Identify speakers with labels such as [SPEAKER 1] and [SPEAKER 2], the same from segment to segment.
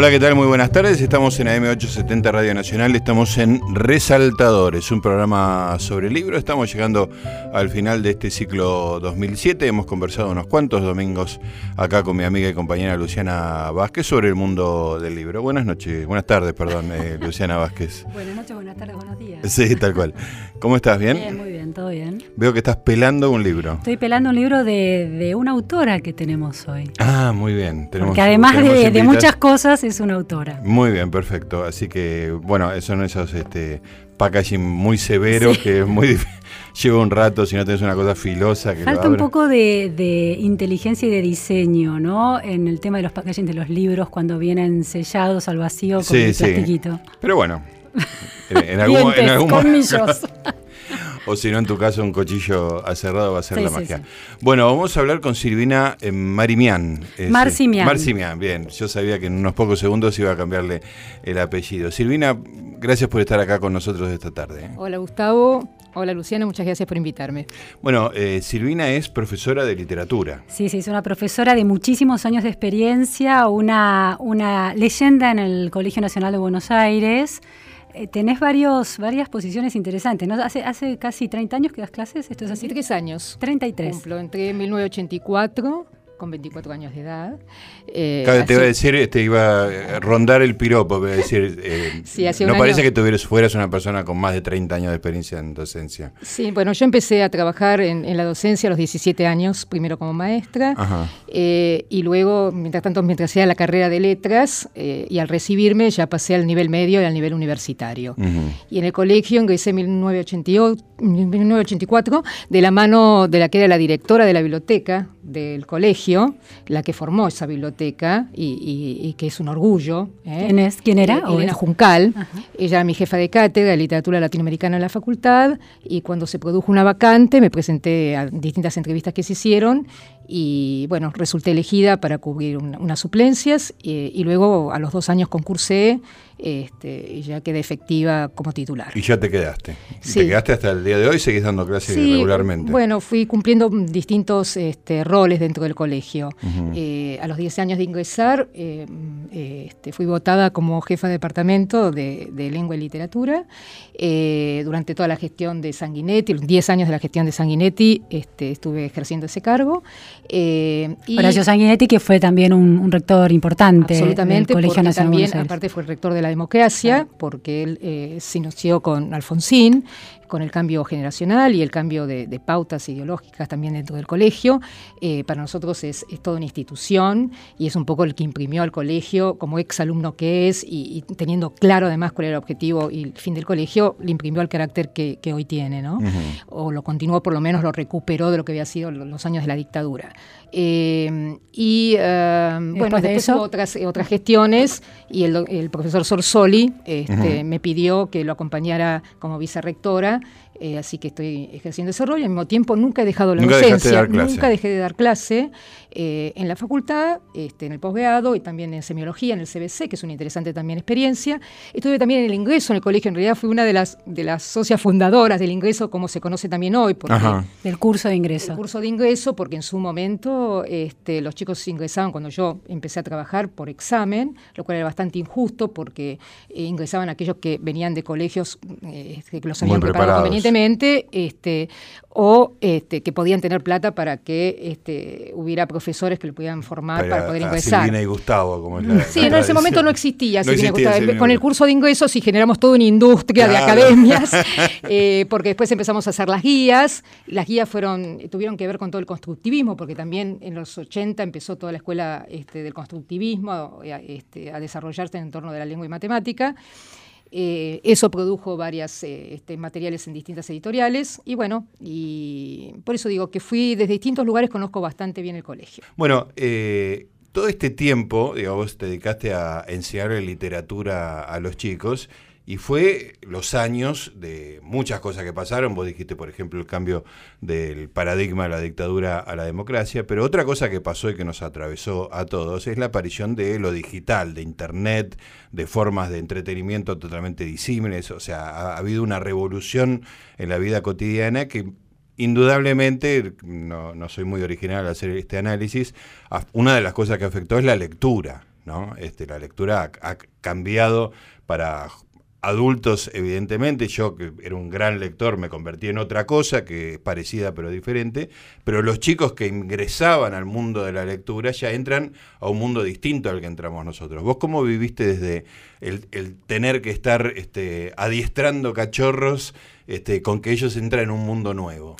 [SPEAKER 1] Hola, ¿qué tal? Muy buenas tardes. Estamos en AM870 Radio Nacional. Estamos en Resaltadores, un programa sobre libros. Estamos llegando al final de este ciclo 2007. Hemos conversado unos cuantos domingos acá con mi amiga y compañera Luciana Vázquez sobre el mundo del libro. Buenas noches, buenas tardes, perdón, eh, Luciana Vázquez.
[SPEAKER 2] Buenas noches, buenas tardes, buenos días.
[SPEAKER 1] Sí, tal cual. ¿Cómo estás? ¿Bien?
[SPEAKER 2] Bien, muy bien, todo bien.
[SPEAKER 1] Veo que estás pelando un libro.
[SPEAKER 2] Estoy pelando un libro de, de una autora que tenemos hoy.
[SPEAKER 1] Ah, muy bien.
[SPEAKER 2] Tenemos, Porque además de, de muchas cosas es una autora.
[SPEAKER 1] Muy bien, perfecto. Así que, bueno, son esos este, packaging muy severos que es muy difícil. Lleva un rato si no tenés una cosa filosa. Que
[SPEAKER 2] Falta un poco de, de, inteligencia y de diseño, ¿no? En el tema de los packaging de los libros cuando vienen sellados al vacío con sí, el plastiquito.
[SPEAKER 1] Sí. Pero bueno, en, en algún,
[SPEAKER 2] Dientes,
[SPEAKER 1] en algún
[SPEAKER 2] colmillos.
[SPEAKER 1] O si no, en tu caso, un cuchillo aserrado va a ser sí, la magia. Sí. Bueno, vamos a hablar con Silvina eh, Marimian.
[SPEAKER 2] Marcimian.
[SPEAKER 1] Marcimian, bien. Yo sabía que en unos pocos segundos iba a cambiarle el apellido. Silvina, gracias por estar acá con nosotros esta tarde. ¿eh?
[SPEAKER 3] Hola, Gustavo. Hola Luciana, muchas gracias por invitarme.
[SPEAKER 1] Bueno, eh, Silvina es profesora de literatura.
[SPEAKER 2] Sí, sí, es una profesora de muchísimos años de experiencia, una, una leyenda en el Colegio Nacional de Buenos Aires. Eh, tenés varios, varias posiciones interesantes, ¿no? Hace, hace casi 30 años que das clases, ¿esto es así?
[SPEAKER 3] 33 años.
[SPEAKER 2] 33.
[SPEAKER 3] Cumplo, entré en 1984 con 24 años de edad.
[SPEAKER 1] Eh, Claro, te iba a decir, te iba a rondar el piropo, a decir, eh,
[SPEAKER 3] sí,
[SPEAKER 1] no parece
[SPEAKER 3] año.
[SPEAKER 1] que tuvieras, fueras una persona con más de 30 años de experiencia en docencia.
[SPEAKER 3] Sí, bueno, yo empecé a trabajar en, en la docencia a los 17 años, primero como maestra, eh, y luego, mientras tanto, mientras hacía la carrera de letras, eh, y al recibirme ya pasé al nivel medio y al nivel universitario.
[SPEAKER 1] Uh -huh.
[SPEAKER 3] Y en el colegio ingresé en 1988, 1984 de la mano de la que era la directora de la biblioteca del colegio, la que formó esa biblioteca y, y, y que es un orgullo.
[SPEAKER 2] ¿eh? ¿Quién, es? ¿Quién era?
[SPEAKER 3] Eh, Elena Juncal. Ajá. Ella era mi jefa de cátedra de literatura latinoamericana en la facultad y cuando se produjo una vacante me presenté a distintas entrevistas que se hicieron y bueno, resulté elegida para cubrir una, unas suplencias y, y, luego a los dos años concursé este, y ya quedé efectiva como titular.
[SPEAKER 1] Y ya te quedaste.
[SPEAKER 3] Sí.
[SPEAKER 1] ¿Te quedaste hasta el día de hoy? ¿Seguís dando clases
[SPEAKER 3] sí,
[SPEAKER 1] regularmente?
[SPEAKER 3] Bueno, fui cumpliendo distintos este, roles dentro del colegio. Uh -huh. eh, a los 10 años de ingresar eh, este, fui votada como jefa de departamento de, de lengua y literatura. Eh, durante toda la gestión de Sanguinetti, los 10 años de la gestión de Sanguinetti, estuve ejerciendo ese cargo.
[SPEAKER 2] Eh, y Horacio Sanguinetti, que fue también un, un rector importante
[SPEAKER 3] absolutamente,
[SPEAKER 2] del Colegio Nacional
[SPEAKER 3] también, aparte fue el rector de la democracia, ah. porque él eh, se inició con Alfonsín, con el cambio generacional y el cambio de, de pautas ideológicas también dentro del colegio. Eh, para nosotros es, es, toda una institución y es un poco el que imprimió al colegio como ex alumno que es y, y, teniendo claro además cuál era el objetivo y el fin del colegio, le imprimió el carácter que, que hoy tiene, ¿no? Uh -huh. O lo continuó, por lo menos lo recuperó de lo que había sido los años de la dictadura. Eh, y uh, bueno, después, de eso? hubo otras, otras gestiones y el, el profesor Sorsoli este, uh -huh. me pidió que lo acompañara como vicerrectora eh, así que estoy ejerciendo ese rol y al mismo tiempo nunca he dejado la
[SPEAKER 1] nunca
[SPEAKER 3] docencia,
[SPEAKER 1] de
[SPEAKER 3] nunca dejé de dar clase eh, en la facultad, este, en el posgrado y también en semiología, en el CBC, que es una interesante también experiencia. Estuve también en el ingreso en el colegio, en realidad fui una de las, de las socias fundadoras del ingreso, como se conoce también hoy. Porque,
[SPEAKER 2] del curso de ingreso.
[SPEAKER 3] El curso de ingreso, porque en su momento este, los chicos ingresaban cuando yo empecé a trabajar por examen, lo cual era bastante injusto porque eh, ingresaban aquellos que venían de colegios eh, que los habían preparado convenientemente este, o este, que podían tener plata para que este, hubiera profesores que le pudieran formar para, para poder ingresar.
[SPEAKER 1] Silvina y Gustavo, como es la,
[SPEAKER 3] Sí,
[SPEAKER 1] la
[SPEAKER 3] en ese momento no existía.
[SPEAKER 1] No existía
[SPEAKER 3] Gustavo. Con el curso de ingresos y generamos toda una industria claro. de academias, eh, porque después empezamos a hacer las guías. Las guías fueron tuvieron que ver con todo el constructivismo, porque también en los 80 empezó toda la escuela este, del constructivismo este, a desarrollarse en torno de la lengua y matemática. Eh, eso produjo varias eh, este, materiales en distintas editoriales y bueno, y por eso digo que fui desde distintos lugares, conozco bastante bien el colegio.
[SPEAKER 1] Bueno, eh, todo este tiempo, digamos, vos te dedicaste a enseñar literatura a los chicos y fue los años de muchas cosas que pasaron. Vos dijiste, por ejemplo, el cambio del paradigma de la dictadura a la democracia, pero otra cosa que pasó y que nos atravesó a todos es la aparición de lo digital, de Internet, de formas de entretenimiento totalmente disímiles. O sea, ha, ha habido una revolución en la vida cotidiana que indudablemente, no, no soy muy original al hacer este análisis, una de las cosas que afectó es la lectura. ¿no? Este, la lectura ha cambiado para adultos, evidentemente, yo que era un gran lector me convertí en otra cosa que es parecida pero diferente, pero los chicos que ingresaban al mundo de la lectura ya entran a un mundo distinto al que entramos nosotros. ¿Vos cómo viviste desde el, el tener que estar este, adiestrando cachorros este, con que ellos entran en un mundo nuevo?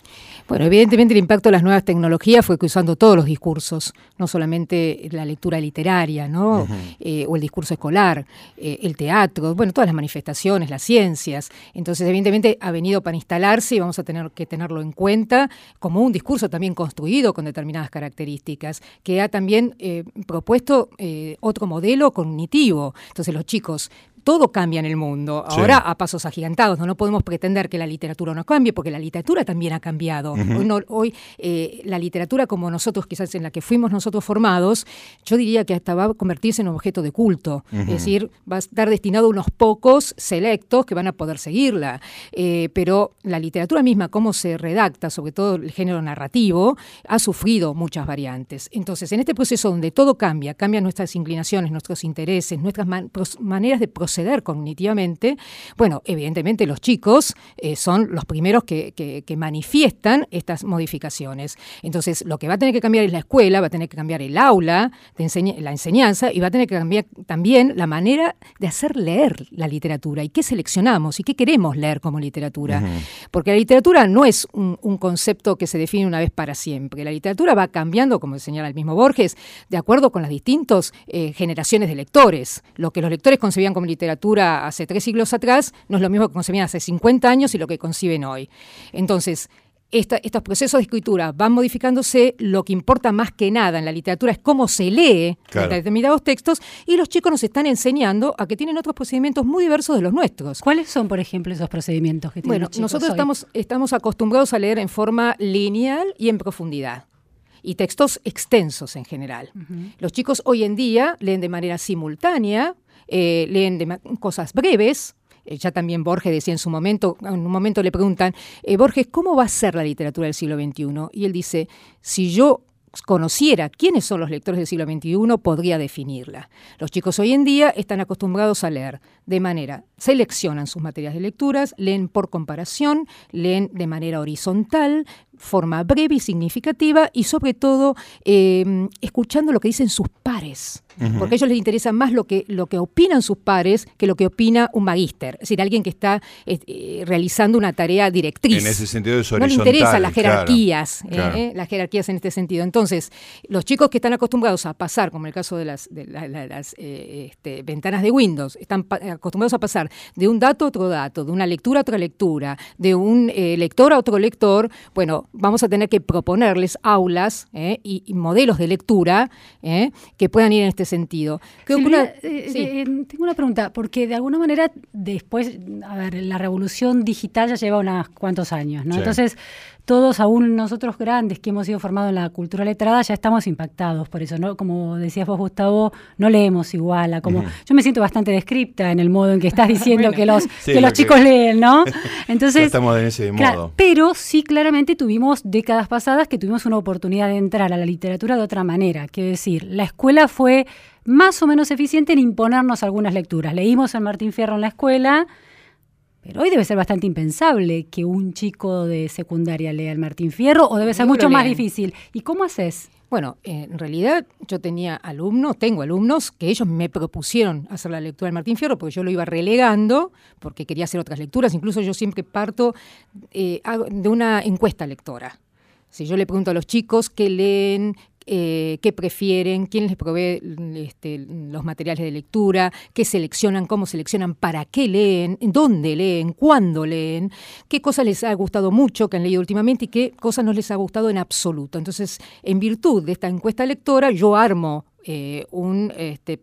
[SPEAKER 3] Bueno, evidentemente el impacto de las nuevas tecnologías fue cruzando todos los discursos, no solamente la lectura literaria, ¿no? Eh, o el discurso escolar, eh, el teatro, bueno, todas las manifestaciones, las ciencias. Entonces, evidentemente ha venido para instalarse y vamos a tener que tenerlo en cuenta como un discurso también construido con determinadas características, que ha también eh, propuesto otro modelo cognitivo. Entonces, los chicos todo cambia en el mundo. Ahora a pasos agigantados. ¿no? no podemos pretender que la literatura no cambie, porque la literatura también ha cambiado. Hoy, eh, la literatura como nosotros, quizás en la que fuimos nosotros formados, yo diría que hasta va a convertirse en un objeto de culto. Es decir, va a estar destinado a unos pocos selectos que van a poder seguirla. Eh, pero la literatura misma, cómo se redacta, sobre todo el género narrativo, ha sufrido muchas variantes. Entonces, en este proceso donde todo cambia, cambian nuestras inclinaciones, nuestros intereses, nuestras maneras de proceder, proceder cognitivamente, bueno, evidentemente los chicos eh, son los primeros que, manifiestan estas modificaciones. Entonces, lo que va a tener que cambiar es la escuela, va a tener que cambiar el aula, de la enseñanza, y va a tener que cambiar también la manera de hacer leer la literatura y qué seleccionamos y qué queremos leer como literatura. Porque la literatura no es un, concepto que se define una vez para siempre. La literatura va cambiando, como señala el mismo Borges, de acuerdo con las distintas eh, generaciones de lectores. Lo que los lectores concebían como literatura literatura hace tres siglos atrás no es lo mismo que concebían hace 50 años y lo que conciben hoy. Entonces, estos procesos de escritura van modificándose, lo que importa más que nada en la literatura es cómo se lee determinados textos y los chicos nos están enseñando a que tienen otros procedimientos muy diversos de los nuestros.
[SPEAKER 2] ¿Cuáles son, por ejemplo, esos procedimientos que tienen
[SPEAKER 3] Bueno, nosotros estamos, estamos acostumbrados a leer en forma lineal y en profundidad y textos extensos en general. Los chicos hoy en día leen de manera simultánea, eh, leen cosas breves. Eh, ya también Borges decía en su momento, en un momento le preguntan, eh, Borges, ¿cómo va a ser la literatura del siglo XXI? Y él dice, si yo conociera quiénes son los lectores del siglo XXI, podría definirla. Los chicos hoy en día están acostumbrados a leer de manera, seleccionan sus materias de lecturas, leen por comparación, leen de manera horizontal, forma breve y significativa y sobre todo eh, escuchando lo que dicen sus pares porque a ellos les interesa más lo que, lo que opinan sus pares que lo que opina un magíster, es decir, alguien que está eh, realizando una tarea directriz.
[SPEAKER 1] En ese sentido es
[SPEAKER 3] horizontal. No le interesan las jerarquías, eh, las jerarquías en este sentido. Entonces, los chicos que están acostumbrados a pasar, como en el caso de las, de las este, ventanas de Windows, están acostumbrados a pasar de un dato a otro dato, de una lectura a otra lectura, de un lector a otro lector, bueno, vamos a tener que proponerles aulas y, y, modelos de lectura que puedan ir en este sentido.
[SPEAKER 2] Eh, eh, tengo una pregunta, porque de alguna manera después, a ver, la revolución digital ya lleva unos cuantos años, ¿no? Entonces, todos, aún nosotros grandes que hemos sido formados en la cultura letrada, ya estamos impactados por eso, ¿no? Como decías vos, Gustavo, no leemos igual a como... Yo me siento bastante descripta en el modo en que estás diciendo que los, que los chicos leen, ¿no?
[SPEAKER 1] Entonces... estamos en ese modo.
[SPEAKER 2] Pero sí, claramente tuvimos décadas pasadas que tuvimos una oportunidad de entrar a la literatura de otra manera. Quiero decir, la escuela fue más o menos eficiente en imponernos algunas lecturas. Leímos a Martín Fierro en la escuela, pero hoy debe ser bastante impensable que un chico de secundaria lea el Martín Fierro o debe ser mucho más difícil. ¿Y cómo haces?
[SPEAKER 3] Bueno, en realidad yo tenía alumnos, tengo alumnos que ellos me propusieron hacer la lectura del Martín Fierro porque yo lo iba relegando, porque quería hacer otras lecturas. Incluso yo siempre parto eh, de una encuesta lectora. Si yo le pregunto a los chicos qué leen, eh, qué prefieren, quién les provee este, los materiales de lectura, qué seleccionan, cómo seleccionan, para qué leen, dónde leen, cuándo leen, qué cosas les ha gustado mucho que han leído últimamente y qué cosas no les ha gustado en absoluto. Entonces, en virtud de esta encuesta lectora, yo armo eh, un este,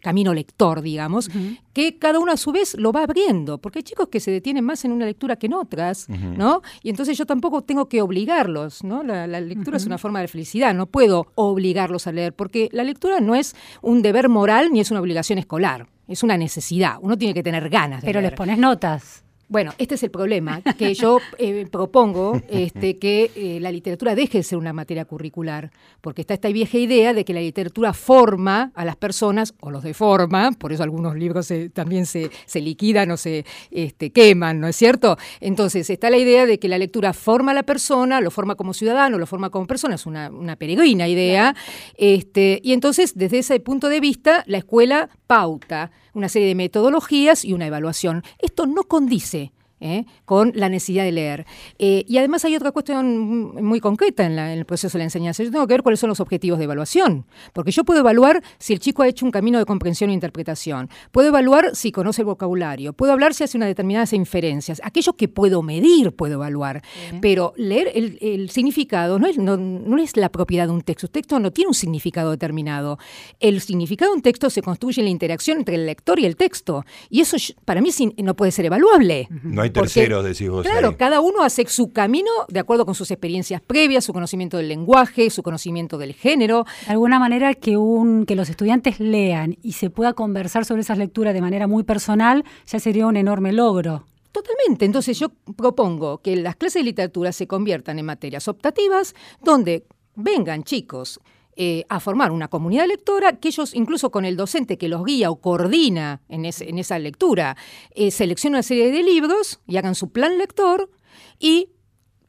[SPEAKER 3] camino lector, digamos, que cada uno a su vez lo va abriendo, porque hay chicos que se detienen más en una lectura que en otras, ¿no? Y entonces yo tampoco tengo que obligarlos, ¿no? La, lectura es una forma de felicidad, no puedo obligarlos a leer, porque la lectura no es un deber moral ni es una obligación escolar, es una necesidad, uno tiene que tener ganas de
[SPEAKER 2] Pero les pones notas.
[SPEAKER 3] Bueno, este es el problema, que yo eh, propongo este, que eh, la literatura deje de ser una materia curricular, porque está esta vieja idea de que la literatura forma a las personas, o los deforma, por eso algunos libros también se, liquidan o se este, queman, ¿no es cierto? Entonces, está la idea de que la lectura forma a la persona, lo forma como ciudadano, lo forma como persona, es una, peregrina idea, este, y entonces, desde ese punto de vista, la escuela pauta una serie de metodologías y una evaluación. Esto no condice ¿eh? con la necesidad de leer. Eh, y además hay otra cuestión muy concreta en, el proceso de la enseñanza. Yo tengo que ver cuáles son los objetivos de evaluación, porque yo puedo evaluar si el chico ha hecho un camino de comprensión e interpretación, puedo evaluar si conoce el vocabulario, puedo hablar si hace una determinadas inferencias, aquello que puedo medir puedo evaluar, pero leer el, significado no es, no, es la propiedad de un texto, un texto no tiene un significado determinado, el significado de un texto se construye en la interacción entre el lector y el texto, y eso para mí no puede ser evaluable.
[SPEAKER 1] No hay terceros, decís vos.
[SPEAKER 3] Claro, cada uno hace su camino de acuerdo con sus experiencias previas, su conocimiento del lenguaje, su conocimiento del género.
[SPEAKER 2] De alguna manera que, un, que los estudiantes lean y se pueda conversar sobre esas lecturas de manera muy personal ya sería un enorme logro.
[SPEAKER 3] Totalmente. Entonces yo propongo que las clases de literatura se conviertan en materias optativas donde vengan chicos eh, a formar una comunidad lectora que ellos, incluso con el docente que los guía o coordina en, esa lectura, eh, seleccionen una serie de libros y hagan su plan lector y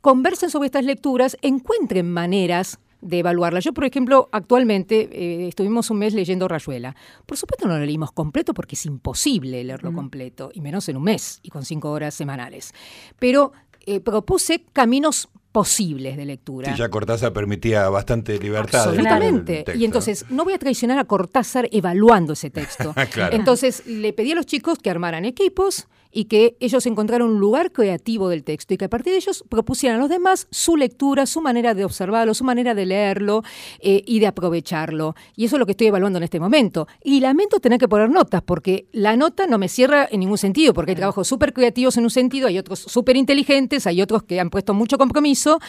[SPEAKER 3] conversen sobre estas lecturas, encuentren maneras de evaluarlas. Yo, por ejemplo, actualmente eh, estuvimos un mes leyendo Rayuela. Por supuesto no lo leímos completo porque es imposible leerlo completo, y menos en un mes y con cinco horas semanales. Pero propuse caminos posibles de lectura.
[SPEAKER 1] Sí, ya Cortázar permitía bastante libertad.
[SPEAKER 3] Absolutamente. Y entonces, no voy a traicionar a Cortázar evaluando ese texto. Entonces, le pedí a los chicos que armaran equipos y que ellos encontraron un lugar creativo del texto y que a partir de ellos propusieran a los demás su lectura, su manera de observarlo, su manera de leerlo eh, y de aprovecharlo. Y eso es lo que estoy evaluando en este momento. Y lamento tener que poner notas, porque la nota no me cierra en ningún sentido, porque hay trabajos súper creativos en un sentido, hay otros súper inteligentes, hay otros que han puesto mucho compromiso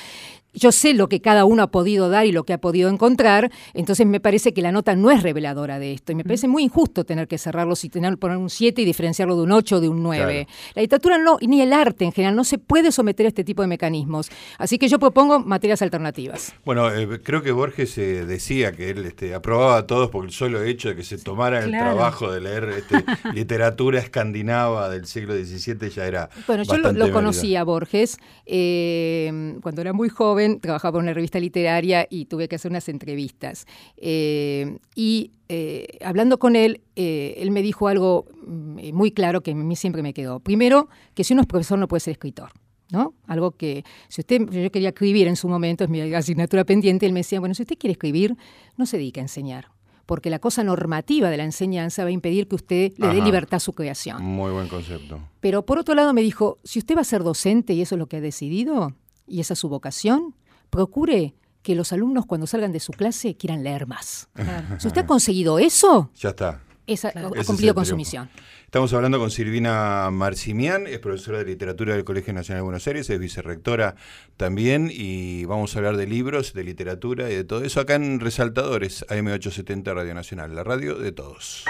[SPEAKER 3] yo sé lo que cada uno ha podido dar y lo que ha podido encontrar, entonces me parece que la nota no es reveladora de esto. Y me parece muy injusto tener que cerrarlo y tener poner un 7 y diferenciarlo de un 8 o de un 9. La literatura no, ni el arte en general, no se puede someter a este tipo de mecanismos. Así que yo propongo materias alternativas.
[SPEAKER 1] Bueno, eh, creo que Borges eh, decía que él este, aprobaba a todos por el solo hecho de que se tomara el trabajo de leer este, literatura escandinava del siglo XVII ya era.
[SPEAKER 3] Bueno, yo lo, conocía Borges eh, cuando era muy joven trabajaba por una revista literaria y tuve que hacer unas entrevistas. Eh, y eh, hablando con él, eh, él me dijo algo mm, muy claro que a mí siempre me quedó. Primero, que si uno es profesor no puede ser escritor. ¿no? Algo que, si usted, yo quería escribir en su momento, es mi asignatura pendiente, él me decía, bueno, si usted quiere escribir, no se dedique a enseñar, porque la cosa normativa de la enseñanza va a impedir que usted le dé libertad a su creación.
[SPEAKER 1] Muy buen concepto.
[SPEAKER 3] Pero por otro lado me dijo, si usted va a ser docente y eso es lo que ha decidido, y esa es su vocación, procure que los alumnos cuando salgan de su clase quieran leer más. Si usted ha conseguido eso,
[SPEAKER 1] ya está.
[SPEAKER 3] Ha cumplido con su misión.
[SPEAKER 1] Estamos hablando con Silvina Marcimián, es profesora de literatura del Colegio Nacional de Buenos Aires, es vicerrectora también, y vamos a hablar de libros, de literatura y de todo eso acá en Resaltadores, AM870 Radio Nacional, la radio de todos.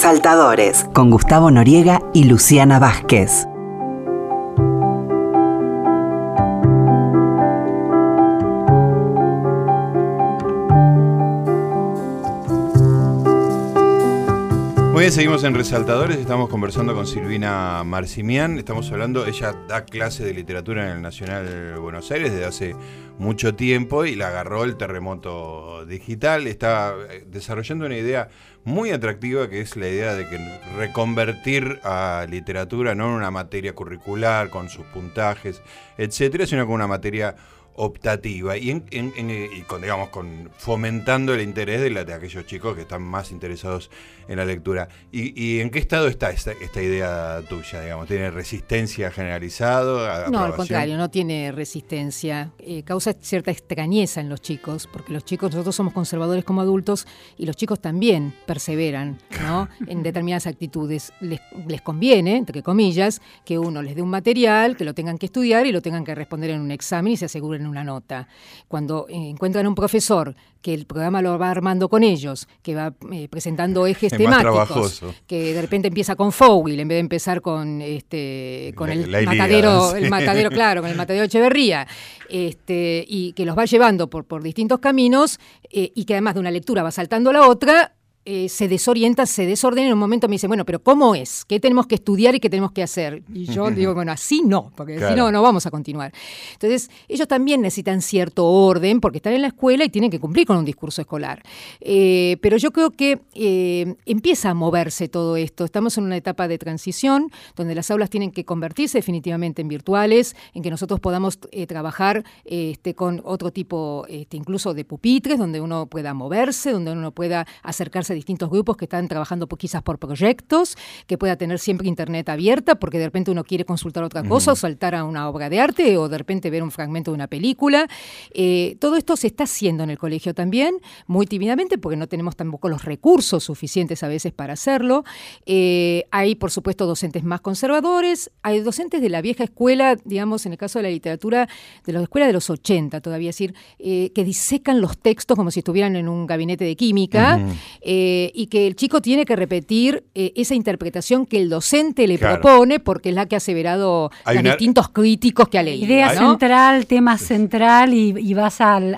[SPEAKER 4] Resaltadores con Gustavo Noriega y Luciana Vázquez.
[SPEAKER 1] Bien, seguimos en Resaltadores, estamos conversando con Silvina Marcimián, estamos hablando, ella da clase de literatura en el Nacional Buenos Aires desde hace mucho tiempo y la agarró el terremoto digital, está eh, desarrollando una idea muy atractiva que es la idea de que reconvertir a literatura no en una materia curricular con sus puntajes, etcétera, sino con una materia optativa y, en, y con, digamos, con fomentando el interés de, la, de aquellos chicos que están más interesados en la lectura. ¿Y, en qué estado está esta, esta, idea tuya? Digamos? ¿Tiene resistencia generalizada?
[SPEAKER 3] No, al contrario, no tiene resistencia. Eh, causa cierta extrañeza en los chicos, porque los chicos, nosotros somos conservadores como adultos y los chicos también perseveran ¿no? en determinadas actitudes. Les, les conviene, entre comillas, que uno les dé un material, que lo tengan que estudiar y lo tengan que responder en un examen y se aseguren una nota. Cuando eh, encuentran un profesor que el programa lo va armando con ellos, que va eh, presentando ejes temáticos, que de repente empieza con Fowil en vez de empezar con este con el matadero, el matadero, claro, con el matadero Echeverría, este, y que los va llevando por, por distintos caminos, eh, y que además de una lectura va saltando a la otra, eh, se desorienta, se desordena. En un momento me dice, bueno, pero ¿cómo es? ¿Qué tenemos que estudiar y qué tenemos que hacer? Y yo digo, bueno, así no, porque si no, no vamos a continuar. Entonces, ellos también necesitan cierto orden porque están en la escuela y tienen que cumplir con un discurso escolar. Eh, pero yo creo que eh, empieza a moverse todo esto. Estamos en una etapa de transición donde las aulas tienen que convertirse definitivamente en virtuales, en que nosotros podamos trabajar este, con otro tipo, este, incluso de pupitres, donde uno pueda moverse, donde uno pueda acercarse distintos grupos que están trabajando quizás por proyectos, que pueda tener siempre internet abierta, porque de repente uno quiere consultar otra cosa o saltar a una obra de arte o de repente ver un fragmento de una película. Eh, todo esto se está haciendo en el colegio también, muy tímidamente, porque no tenemos tampoco los recursos suficientes a veces para hacerlo. Eh, hay, por supuesto, docentes más conservadores, hay docentes de la vieja escuela, digamos, en el caso de la literatura, de la escuela de los 80 todavía, es decir, eh, que disecan los textos como si estuvieran en un gabinete de química. Eh, y que el chico tiene que repetir eh, esa interpretación que el docente le propone, porque es la que ha aseverado los distintos críticos que ha leído.
[SPEAKER 2] Idea central, tema central, y, vas al,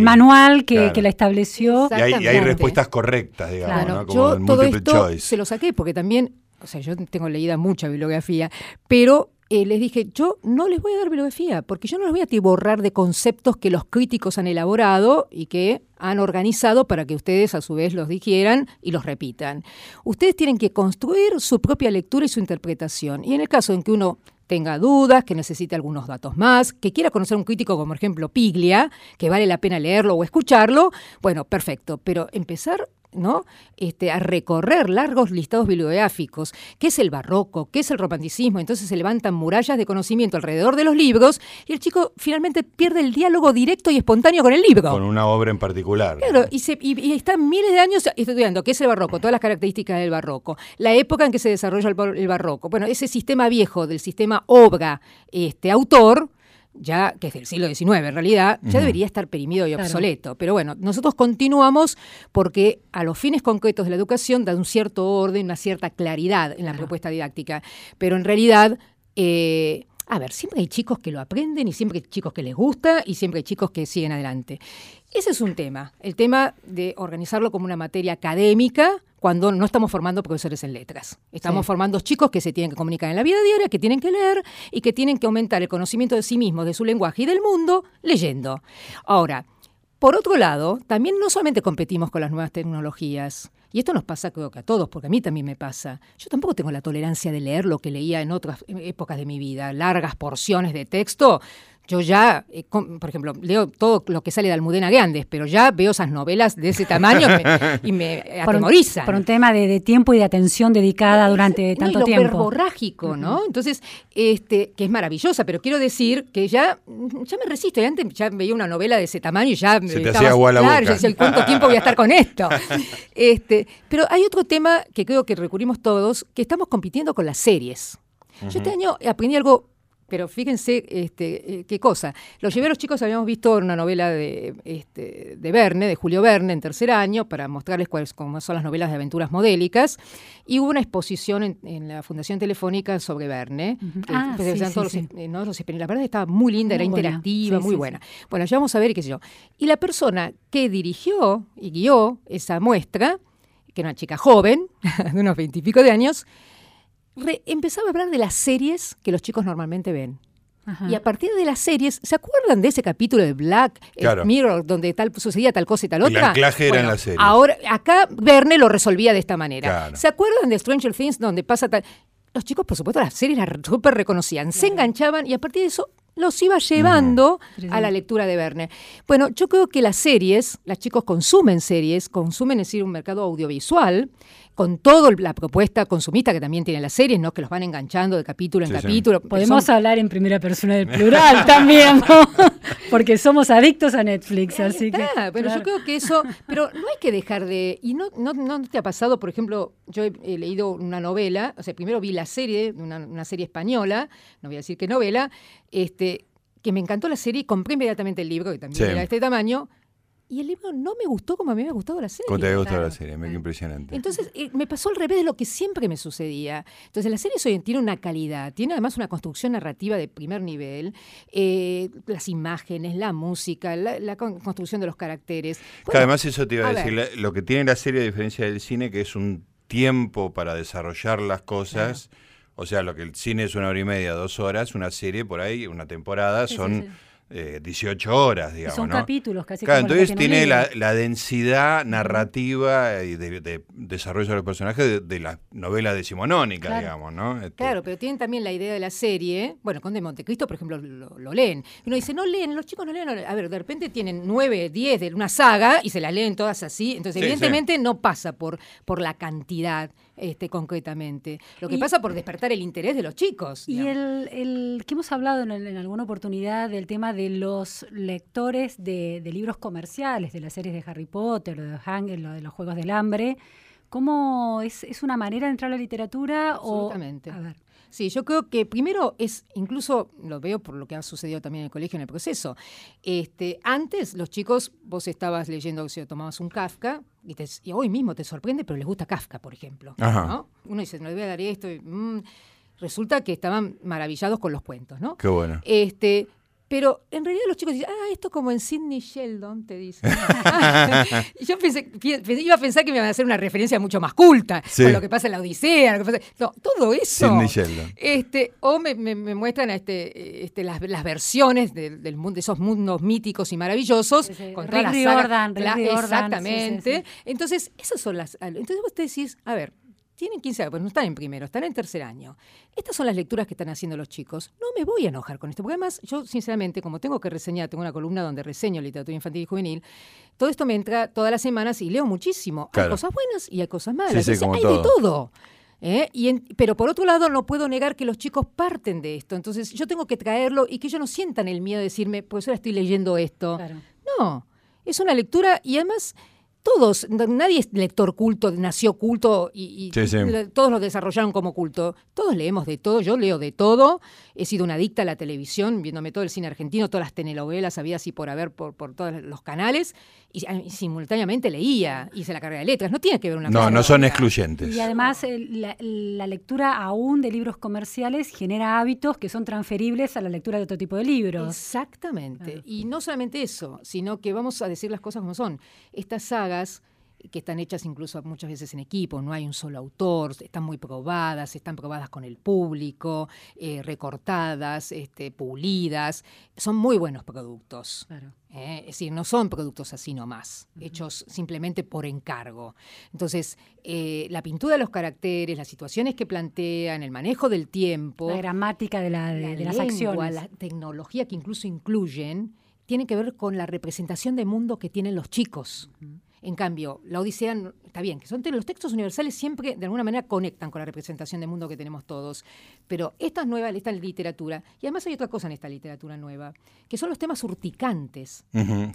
[SPEAKER 2] manual que, la estableció.
[SPEAKER 1] Y hay, respuestas correctas, digamos,
[SPEAKER 3] claro. Yo todo esto se lo saqué, porque también, o sea, yo tengo leída mucha bibliografía, pero eh, les dije, yo no les voy a dar bibliografía, porque yo no les voy a borrar de conceptos que los críticos han elaborado y que han organizado para que ustedes a su vez los digieran y los repitan. Ustedes tienen que construir su propia lectura y su interpretación. Y en el caso en que uno tenga dudas, que necesite algunos datos más, que quiera conocer un crítico como por ejemplo Piglia, que vale la pena leerlo o escucharlo, bueno, perfecto, pero empezar ¿no? Este, a recorrer largos listados bibliográficos, qué es el barroco, qué es el romanticismo, entonces se levantan murallas de conocimiento alrededor de los libros y el chico finalmente pierde el diálogo directo y espontáneo con el libro.
[SPEAKER 1] Con una obra en particular.
[SPEAKER 3] Claro, y, se, y, está miles de años estudiando qué es el barroco, todas las características del barroco, la época en que se desarrolla el, barroco, bueno, ese sistema viejo del sistema obra, este, autor, ya que es del siglo XIX en realidad, ya debería estar perimido y obsoleto. Pero bueno, nosotros continuamos porque a los fines concretos de la educación da un cierto orden, una cierta claridad en la propuesta didáctica. Pero en realidad... Eh, a ver, siempre hay chicos que lo aprenden y siempre hay chicos que les gusta y siempre hay chicos que siguen adelante. Ese es un tema, el tema de organizarlo como una materia académica cuando no estamos formando profesores en letras. Estamos formando chicos que se tienen que comunicar en la vida diaria, que tienen que leer y que tienen que aumentar el conocimiento de sí mismos, de su lenguaje y del mundo leyendo. Ahora, por otro lado, también no solamente competimos con las nuevas tecnologías, y esto nos pasa creo que a todos, porque a mí también me pasa. Yo tampoco tengo la tolerancia de leer lo que leía en otras épocas de mi vida, largas porciones de texto yo ya, eh, por ejemplo, leo todo lo que sale de Almudena Grandes, pero ya veo esas novelas de ese tamaño y me atemorizan.
[SPEAKER 2] Por un, tema de, tiempo y de atención dedicada durante tanto
[SPEAKER 3] no,
[SPEAKER 2] y lo
[SPEAKER 3] tiempo. verborrágico, ¿no? Entonces, este, que es maravillosa, pero quiero decir que ya, ya me resisto. antes ya veía una novela de ese tamaño y ya
[SPEAKER 1] Se te hacía agua la claro,
[SPEAKER 3] boca. Ya ¿cuánto tiempo voy a estar con esto? este, pero hay otro tema que creo que recurrimos todos, que estamos compitiendo con las series. Yo este año aprendí algo pero fíjense este, eh, qué cosa. Los los chicos, habíamos visto una novela de, este, de Verne, de Julio Verne, en tercer año, para mostrarles cuáles cómo son las novelas de aventuras modélicas. Y hubo una exposición en, la Fundación Telefónica sobre Verne.
[SPEAKER 2] Ah, sí, sí,
[SPEAKER 3] todos
[SPEAKER 2] sí.
[SPEAKER 3] Los, eh, ¿no? los, la verdad estaba muy linda,
[SPEAKER 2] Muy
[SPEAKER 3] era
[SPEAKER 2] buena.
[SPEAKER 3] interactiva, muy buena. Bueno, ya vamos a ver y qué sé yo. Y la persona que dirigió y guió esa muestra, que era una chica joven, de unos veintipico de años, re- empezaba a hablar de las series que los chicos normalmente ven.
[SPEAKER 2] Ajá.
[SPEAKER 3] Y a partir de las series, ¿se acuerdan de ese capítulo de Black eh,
[SPEAKER 1] Claro.
[SPEAKER 3] Mirror donde tal sucedía tal cosa y tal
[SPEAKER 1] El
[SPEAKER 3] otra?
[SPEAKER 1] anclaje era en las series.
[SPEAKER 3] Ahora, acá Verne lo resolvía de esta manera.
[SPEAKER 1] Claro.
[SPEAKER 3] ¿Se acuerdan de Stranger Things donde pasa tal? Los chicos, por supuesto, las series las súper reconocían, se enganchaban y a partir de eso los iba llevando a la lectura de Verne. Bueno, yo creo que las series, los chicos consumen series, consumen, es decir, un mercado audiovisual, con toda la propuesta consumista que también tienen las series, ¿no? Que los van enganchando de capítulo en
[SPEAKER 1] Sí, sí.
[SPEAKER 3] capítulo.
[SPEAKER 2] Podemos
[SPEAKER 3] Son-
[SPEAKER 2] hablar en primera persona del plural también, ¿no? Porque somos adictos a Netflix,
[SPEAKER 3] Ahí
[SPEAKER 2] así que.
[SPEAKER 3] está, pero
[SPEAKER 2] claro.
[SPEAKER 3] yo creo que eso, pero no hay que dejar de, y no, no, no te ha pasado, por ejemplo, yo he, he leído una novela, o sea, primero vi la serie, una, una serie española, no voy a decir qué novela, este, que me encantó la serie, compré inmediatamente el libro, que también
[SPEAKER 1] Sí.
[SPEAKER 3] era de este tamaño, y el libro no me gustó como a mí me ha gustado la serie.
[SPEAKER 1] ¿Cómo te había gustado
[SPEAKER 2] Claro.
[SPEAKER 1] la serie? Mira qué impresionante.
[SPEAKER 3] Entonces, eh, me pasó al revés de lo que siempre me sucedía. Entonces, la serie hoy tiene una calidad, tiene además una construcción narrativa de primer nivel, eh, las imágenes, la música, la, la con- construcción de los caracteres.
[SPEAKER 1] Que además eso te iba a,
[SPEAKER 3] a
[SPEAKER 1] decir, la- lo que tiene la serie a diferencia del cine, que es un tiempo para desarrollar las cosas, o sea, lo que el cine es una hora y media, dos horas, una serie por ahí, una temporada,
[SPEAKER 2] Sí, sí,
[SPEAKER 1] son
[SPEAKER 2] sí.
[SPEAKER 1] Eh, 18 horas, digamos.
[SPEAKER 2] Son
[SPEAKER 1] ¿no?
[SPEAKER 2] capítulos, casi
[SPEAKER 1] Claro,
[SPEAKER 2] como
[SPEAKER 1] entonces
[SPEAKER 2] que tiene
[SPEAKER 1] la, la densidad narrativa y de, de desarrollo de los personajes de, de la novela decimonónica,
[SPEAKER 2] Claro.
[SPEAKER 1] digamos, ¿no? Este,
[SPEAKER 3] Claro, pero tienen también la idea de la serie. Bueno, Conde de Montecristo, por ejemplo, lo, lo leen. Uno dice, no leen, los chicos no leen. no leen. A ver, de repente tienen nueve, diez de una saga y se las leen todas así. Entonces,
[SPEAKER 1] Sí,
[SPEAKER 3] evidentemente, no pasa por, por la cantidad este, concretamente. Lo que
[SPEAKER 2] Y-
[SPEAKER 3] pasa por despertar el interés de los chicos.
[SPEAKER 2] Y el, el que hemos hablado en, en alguna oportunidad del tema de los lectores de, de libros comerciales, de las series de Harry Potter, lo de Hang, lo de los Juegos del Hambre, ¿cómo es, es una manera de entrar a la literatura?
[SPEAKER 3] Absolutamente.
[SPEAKER 2] O, a ver,
[SPEAKER 3] Sí, yo creo que primero es, incluso lo veo por lo que ha sucedido también en el colegio en el proceso. Este, antes los chicos, vos estabas leyendo, si tomabas un Kafka, y, te- y hoy mismo te sorprende, pero les gusta Kafka, por ejemplo. ¿no? Uno dice, no le voy a dar esto. y, mm, resulta que estaban maravillados con los cuentos, ¿no?
[SPEAKER 1] Qué bueno.
[SPEAKER 3] Este, pero en realidad los chicos dicen, ah, esto como en Sidney Sheldon, te dicen. y yo pensé, iba a pensar que me iban a hacer una referencia mucho más culta,
[SPEAKER 1] Sí.
[SPEAKER 3] con lo que pasa en la Odisea, lo que pasa- no, todo eso.
[SPEAKER 1] Sidney Sheldon.
[SPEAKER 3] Este, o me, me- me muestran este, este, las, las versiones del, del mundo, de esos mundos míticos y maravillosos.
[SPEAKER 2] Sí, sí.
[SPEAKER 3] Con
[SPEAKER 2] Rick
[SPEAKER 3] La-
[SPEAKER 2] Riordan,
[SPEAKER 3] Exactamente.
[SPEAKER 2] sí, sí,
[SPEAKER 3] Entonces, esas son las. Entonces vos te decís, a ver, tienen 15 años, pues no están en primero, están en tercer año. Estas son las lecturas que están haciendo los chicos. No me voy a enojar con esto, porque además, yo, sinceramente, como tengo que reseñar, tengo una columna donde reseño literatura infantil y juvenil, todo esto me entra todas las semanas y leo muchísimo. Hay cosas buenas y hay cosas malas.
[SPEAKER 1] Sí, sí,
[SPEAKER 3] Entonces,
[SPEAKER 1] como
[SPEAKER 3] hay
[SPEAKER 1] todo.
[SPEAKER 3] de todo. ¿eh? Y en- pero por otro lado, no puedo negar que los chicos parten de esto. Entonces, yo tengo que traerlo y que ellos no sientan el miedo de decirme, pues ahora estoy leyendo esto.
[SPEAKER 2] claro.
[SPEAKER 3] No, es una lectura y además todos, nadie es lector culto, nació culto y, y
[SPEAKER 1] Sí, sí.
[SPEAKER 3] le- todos lo desarrollaron como culto. Todos leemos de todo, yo leo de todo, he sido una adicta a la televisión, viéndome todo el cine argentino, todas las telenovelas, había así por haber por, por todos los canales y, ah, y simultáneamente leía, hice la carrera de letras, no tiene que ver una
[SPEAKER 1] No,
[SPEAKER 3] cosa
[SPEAKER 1] no son
[SPEAKER 3] otra.
[SPEAKER 1] excluyentes.
[SPEAKER 2] Y además el- la, la lectura aún de libros comerciales genera hábitos que son transferibles a la lectura de otro tipo de libros.
[SPEAKER 3] Exactamente.
[SPEAKER 2] Claro.
[SPEAKER 3] Y no solamente eso, sino que vamos a decir las cosas como son. Estas que están hechas incluso muchas veces en equipo, no hay un solo autor, están muy probadas, están probadas con el público, eh, recortadas, este, pulidas, son muy buenos productos.
[SPEAKER 2] Claro.
[SPEAKER 3] ¿eh? Es decir, no son productos así nomás, hechos simplemente por encargo. Entonces, eh, la pintura de los caracteres, las situaciones que plantean, el manejo del tiempo,
[SPEAKER 2] La gramática de, la, de,
[SPEAKER 3] la
[SPEAKER 2] de las
[SPEAKER 3] lengua,
[SPEAKER 2] acciones.
[SPEAKER 3] la tecnología que incluso incluyen, tiene que ver con la representación de mundo que tienen los chicos. En cambio, la Odisea, está bien, que son los textos universales siempre de alguna manera conectan con la representación de mundo que tenemos todos. Pero esta es nueva, esta literatura, y además hay otra cosa en esta literatura nueva, que son los temas urticantes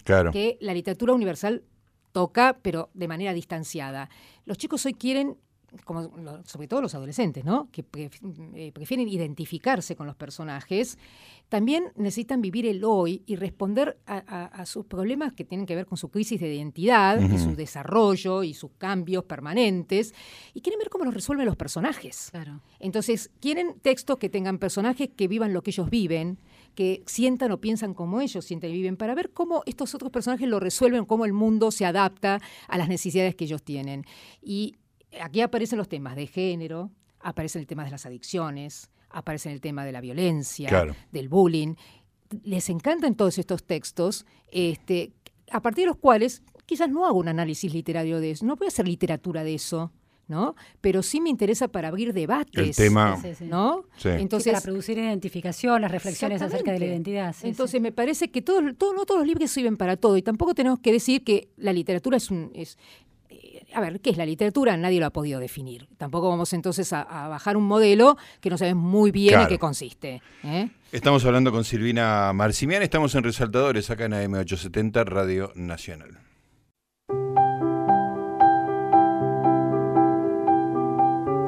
[SPEAKER 1] claro.
[SPEAKER 3] que la literatura universal toca, pero de manera distanciada. Los chicos hoy quieren como sobre todo los adolescentes, ¿no? que eh, prefieren identificarse con los personajes, también necesitan vivir el hoy y responder a, sus problemas que tienen que ver con su crisis de identidad y su desarrollo y sus cambios permanentes, y quieren ver cómo los resuelven los personajes. Entonces, quieren textos que tengan personajes que vivan lo que ellos viven, que sientan o piensan como ellos sienten y viven, para ver cómo estos otros personajes lo resuelven, cómo el mundo se adapta a las necesidades que ellos tienen. Y aquí aparecen los temas de género, aparecen el tema de las adicciones, aparece el tema de la violencia, del bullying. Les encantan todos estos textos, este, a partir de los cuales quizás no hago un análisis literario de eso, no voy a hacer literatura de eso, ¿no? Pero sí me interesa para abrir debates.
[SPEAKER 1] El tema,
[SPEAKER 3] ¿no?
[SPEAKER 2] Entonces, para producir identificación, las reflexiones acerca de la identidad.
[SPEAKER 3] Entonces me parece que todo, todo, no todos los libros sirven para todo y tampoco tenemos que decir que la literatura es un, es, a ver, ¿qué es la literatura? Nadie lo ha podido definir. Tampoco vamos entonces a, bajar un modelo que no sabemos muy bien en qué consiste. ¿eh?
[SPEAKER 1] Estamos hablando con Silvina Marcimian, estamos en Resaltadores, acá en AM870 Radio Nacional.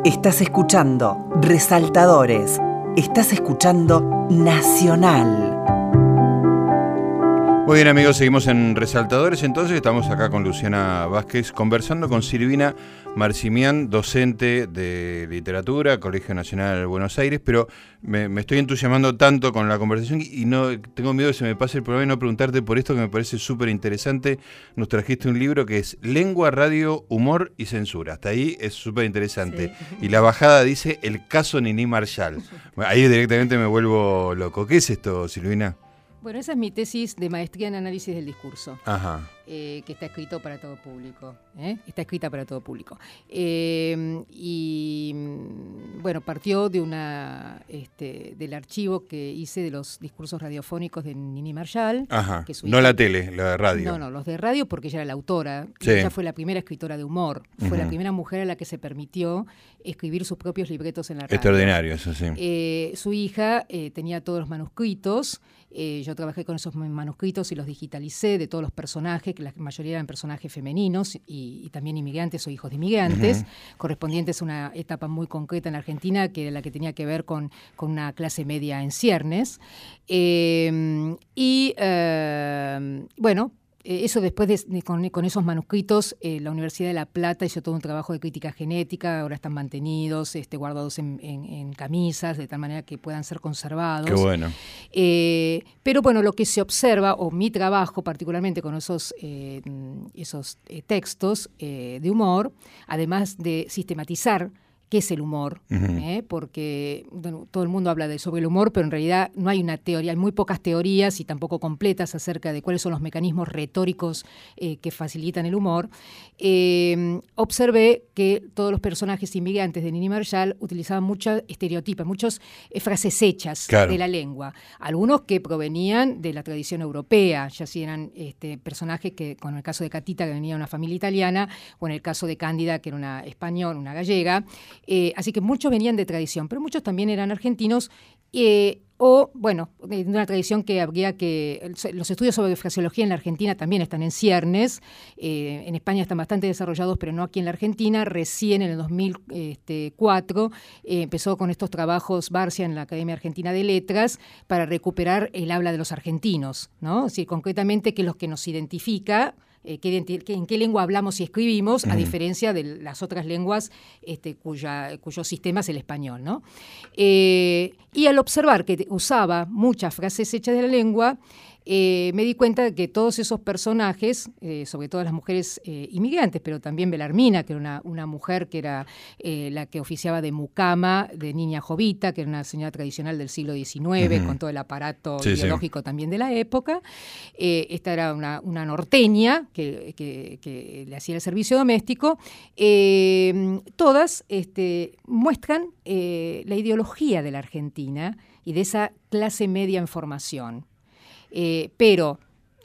[SPEAKER 4] Estás escuchando Resaltadores. Estás escuchando Nacional.
[SPEAKER 1] Muy bien amigos, seguimos en Resaltadores, entonces estamos acá con Luciana Vázquez conversando con Silvina Marcimián, docente de literatura, Colegio Nacional de Buenos Aires, pero me, estoy entusiasmando tanto con la conversación y no tengo miedo de que se me pase el problema y no preguntarte por esto que me parece súper interesante. Nos trajiste un libro que es Lengua, Radio, Humor y Censura. Hasta ahí es súper interesante. Y la bajada dice El caso Nini Marshall. Ahí directamente me vuelvo loco. ¿Qué es esto, Silvina?
[SPEAKER 3] Bueno, esa es mi tesis de maestría en análisis del discurso, eh, que está escrito para todo público. ¿Eh? Está escrita para todo público. Eh, y mm, bueno, partió de una este, del archivo que hice de los discursos radiofónicos de Nini Marshall.
[SPEAKER 1] no la tele, la de radio.
[SPEAKER 3] No, no, los de radio porque ella era la autora. Ella fue la primera escritora de humor. Fue la primera mujer a la que se permitió escribir sus propios libretos en la radio.
[SPEAKER 1] Extraordinario, eso sí.
[SPEAKER 3] su hija tenía todos los manuscritos. Eh, yo trabajé con esos manuscritos y los digitalicé de todos los personajes, que la mayoría eran personajes femeninos y, también inmigrantes o hijos de inmigrantes, correspondientes a una etapa muy concreta en Argentina, que era la que tenía que ver con, una clase media en ciernes. Eh, y eh, bueno, eso después de, con, esos manuscritos, eh, la Universidad de La Plata hizo todo un trabajo de crítica genética, ahora están mantenidos, este, guardados en, camisas, de tal manera que puedan ser conservados.
[SPEAKER 1] Qué bueno.
[SPEAKER 3] Eh, pero bueno, lo que se observa, o mi trabajo particularmente con esos, esos textos de humor, además de sistematizar qué es el humor, ¿eh? porque todo el mundo habla de, sobre el humor, pero en realidad no hay una teoría, hay muy pocas teorías y tampoco completas acerca de cuáles son los mecanismos retóricos eh, que facilitan el humor. Eh, observé que todos los personajes inmigrantes de Nini Marshall utilizaban muchos estereotipos, muchas frases hechas de la lengua, algunos que provenían de la tradición europea, ya si eran este, personajes que, con el caso de Catita, que venía de una familia italiana, o en el caso de Cándida, que era una española, una gallega, eh, así que muchos venían de tradición, pero muchos también eran argentinos. Eh, o, bueno, de una tradición que habría que. Los estudios sobre fraseología en la Argentina también están en ciernes. Eh, en España están bastante desarrollados, pero no aquí en la Argentina. Recién en el 2004 empezó con estos trabajos Barcia en la Academia Argentina de Letras para recuperar el habla de los argentinos, ¿no? Es concretamente que los que nos identifica eh, en qué lengua hablamos y escribimos, a diferencia de las otras lenguas este, cuya, cuyo sistema es el español. ¿no? Eh, y al observar que usaba muchas frases hechas de la lengua, eh, me di cuenta de que todos esos personajes, eh, sobre todo las mujeres eh, inmigrantes, pero también Belarmina, que era una, mujer que era la que oficiaba de mucama, de niña jovita, que era una señora tradicional del siglo XIX, con todo el aparato ideológico también de la época. esta era una, norteña que, le hacía el servicio doméstico. todas este, muestran la ideología de la Argentina y de esa clase media en formación. Eh, pero